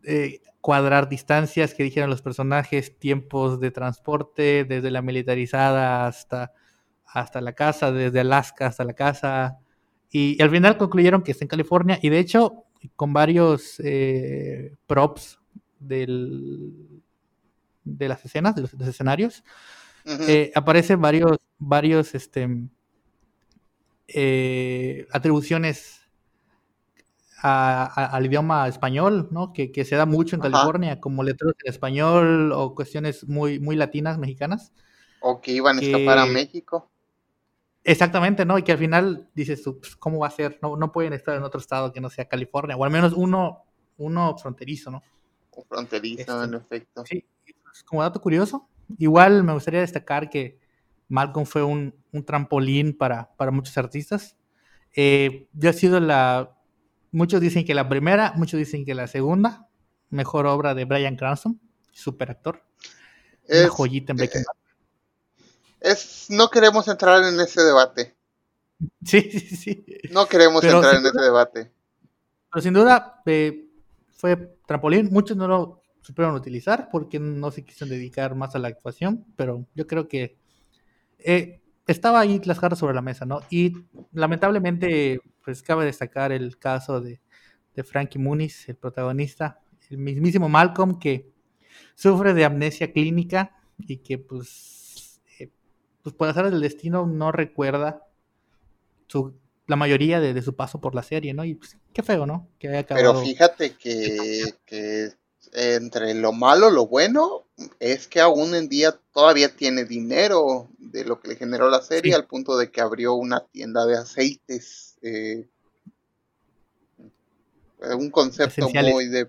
eh, cuadrar distancias que dijeron los personajes, tiempos de transporte, desde la militarizada hasta, hasta la casa, desde Alaska hasta la casa. Y, al final concluyeron que está en California y de hecho con varios eh, props del, de las escenas, de los, escenarios, aparecen varios, varios este, atribuciones al idioma español, ¿no? Que, se da mucho en California, como letras en español o cuestiones muy, muy latinas, mexicanas. O que iban a escapar a México. Exactamente, ¿no? Y que al final dices pues, ¿cómo va a ser? No, no pueden estar en otro estado que no sea California, o al menos uno, uno fronterizo, ¿no? O fronterizo, en este, efecto. Sí, pues, como dato curioso, igual me gustaría destacar que Malcolm fue un, trampolín para, para muchos artistas. Eh, yo he sido la Muchos dicen que la primera, muchos dicen que la segunda, mejor obra de Brian Cranston, super actor. Es, una joyita en Breaking Bad. Es, no queremos entrar en ese debate. Sí, sí, sí. No queremos entrar en ese debate. Pero sin duda eh, fue trampolín. Muchos no lo supieron utilizar porque no se quisieron dedicar más a la actuación, pero yo creo que eh, estaba ahí las cartas sobre la mesa, ¿no? Y lamentablemente, pues cabe destacar el caso de, de Frankie Muniz, el protagonista, el mismísimo Malcolm, que sufre de amnesia clínica y que, pues, pues por hacer el destino, no recuerda su, la mayoría de, su paso por la serie, ¿no? Y pues, qué feo, ¿no? Que Pero fíjate que, que entre lo malo, lo bueno, es que aún en día todavía tiene dinero de lo que le generó la serie, al punto de que abrió una tienda de aceites. Eh, un concepto muy de,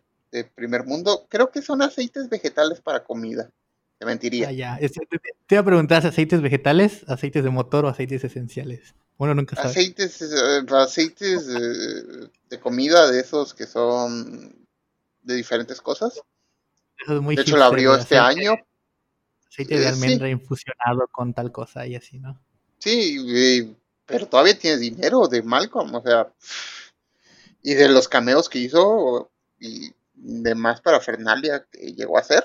primer mundo. Creo que son aceites vegetales para comida. Te mentiría. Ya. Te iba a preguntar, ¿aceites vegetales, aceites de motor o aceites esenciales? Bueno, nunca sabe. Aceites, eh, aceites de comida de esos que son de diferentes cosas. de hecho, la abrió este año. Aceite de eh, almendra infusionado con tal cosa y así, ¿no? Sí, pero todavía tiene dinero de Malcolm, o sea, y de los cameos que hizo y de más para Fernalia que llegó a hacer.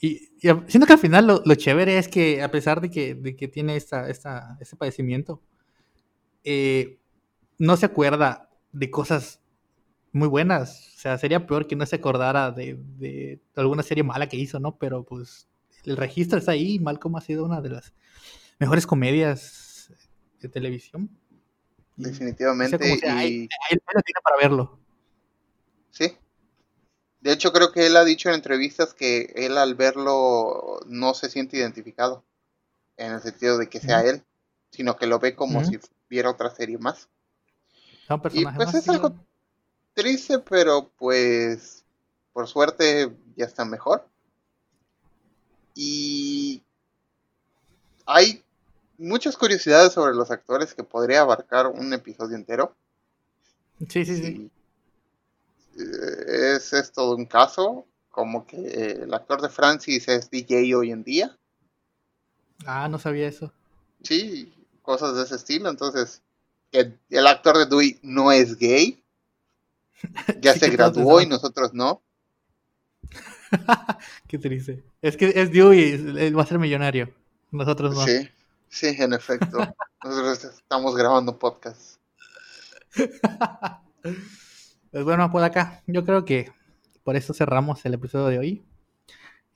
Y, siento que al final lo, chévere es que, a pesar de que, de que tiene esta, esta, este padecimiento, eh, no se acuerda de cosas muy buenas. O sea, sería peor que no se acordara de, de alguna serie mala que hizo, ¿no? Pero pues el registro está ahí. Malcolm ha sido una de las mejores comedias de televisión. Definitivamente. y... ahí, lo tiene para verlo. Sí. De hecho, creo que él ha dicho en entrevistas que él al verlo no se siente identificado. En el sentido de que sea él, sino que lo ve como si viera otra serie más. Y pues es algo triste, pero pues por suerte ya está mejor. Y hay muchas curiosidades sobre los actores que podría abarcar un episodio entero. Sí, sí, sí. Eh, es, es todo un caso, como que el actor de Francis es DJ hoy en día. Ah, no sabía eso. Sí, cosas de ese estilo. Entonces, el, el actor de Dewey no es gay. Ya se graduó y nosotros no. Qué triste. Es que es Dewey, va a ser millonario. Nosotros no. Sí, sí, en efecto. nosotros estamos grabando podcast. Pues bueno, pues acá, yo creo que por eso cerramos el episodio de hoy.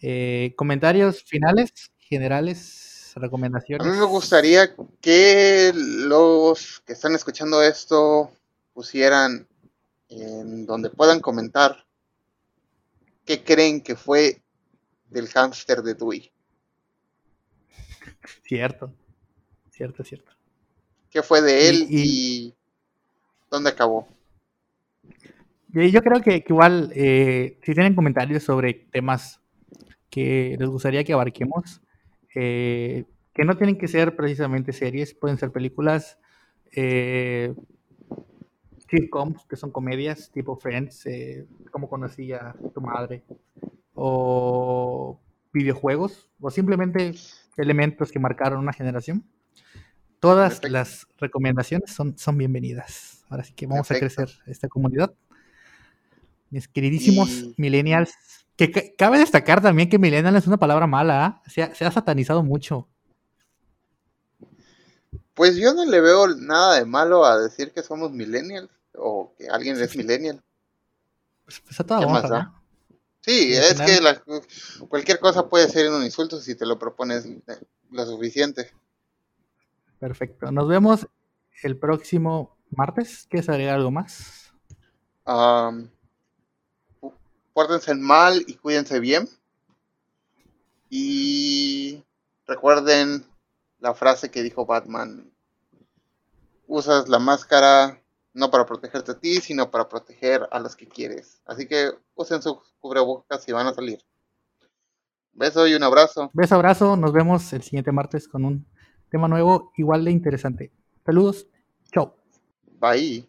Eh, comentarios finales, generales, recomendaciones. A mí me gustaría que los que están escuchando esto pusieran en donde puedan comentar qué creen que fue del hámster de Dewey. Cierto, cierto, cierto. ¿Qué fue de él y, dónde acabó? Yo creo que, igual, eh, si tienen comentarios sobre temas que les gustaría que abarquemos, eh, que no tienen que ser precisamente series, pueden ser películas, eh, sitcoms, que son comedias tipo Friends, eh, como conocí a tu madre, o videojuegos, o simplemente elementos que marcaron una generación. Todas las recomendaciones son, son bienvenidas. Ahora sí que vamos a crecer esta comunidad. Mis queridísimos millennials, que cabe destacar también que millennial es una palabra mala, ¿ah? se, ha, se ha satanizado mucho. Pues yo no le veo nada de malo a decir que somos millennials o que alguien es millennial. Pues, pues a toda Sí, es que cualquier cosa puede ser un insulto si te lo propones lo suficiente. Perfecto. Nos vemos el próximo martes. ¿Quieres agregar algo más? Um, pórtense mal y cuídense bien. Y recuerden la frase que dijo Batman. Usas la máscara no para protegerte a ti, sino para proteger a los que quieres. Así que usen sus cubrebocas si van a salir. Beso y un abrazo. Beso, abrazo. Nos vemos el siguiente martes con un tema nuevo igual de interesante. Saludos. Chao. Bye.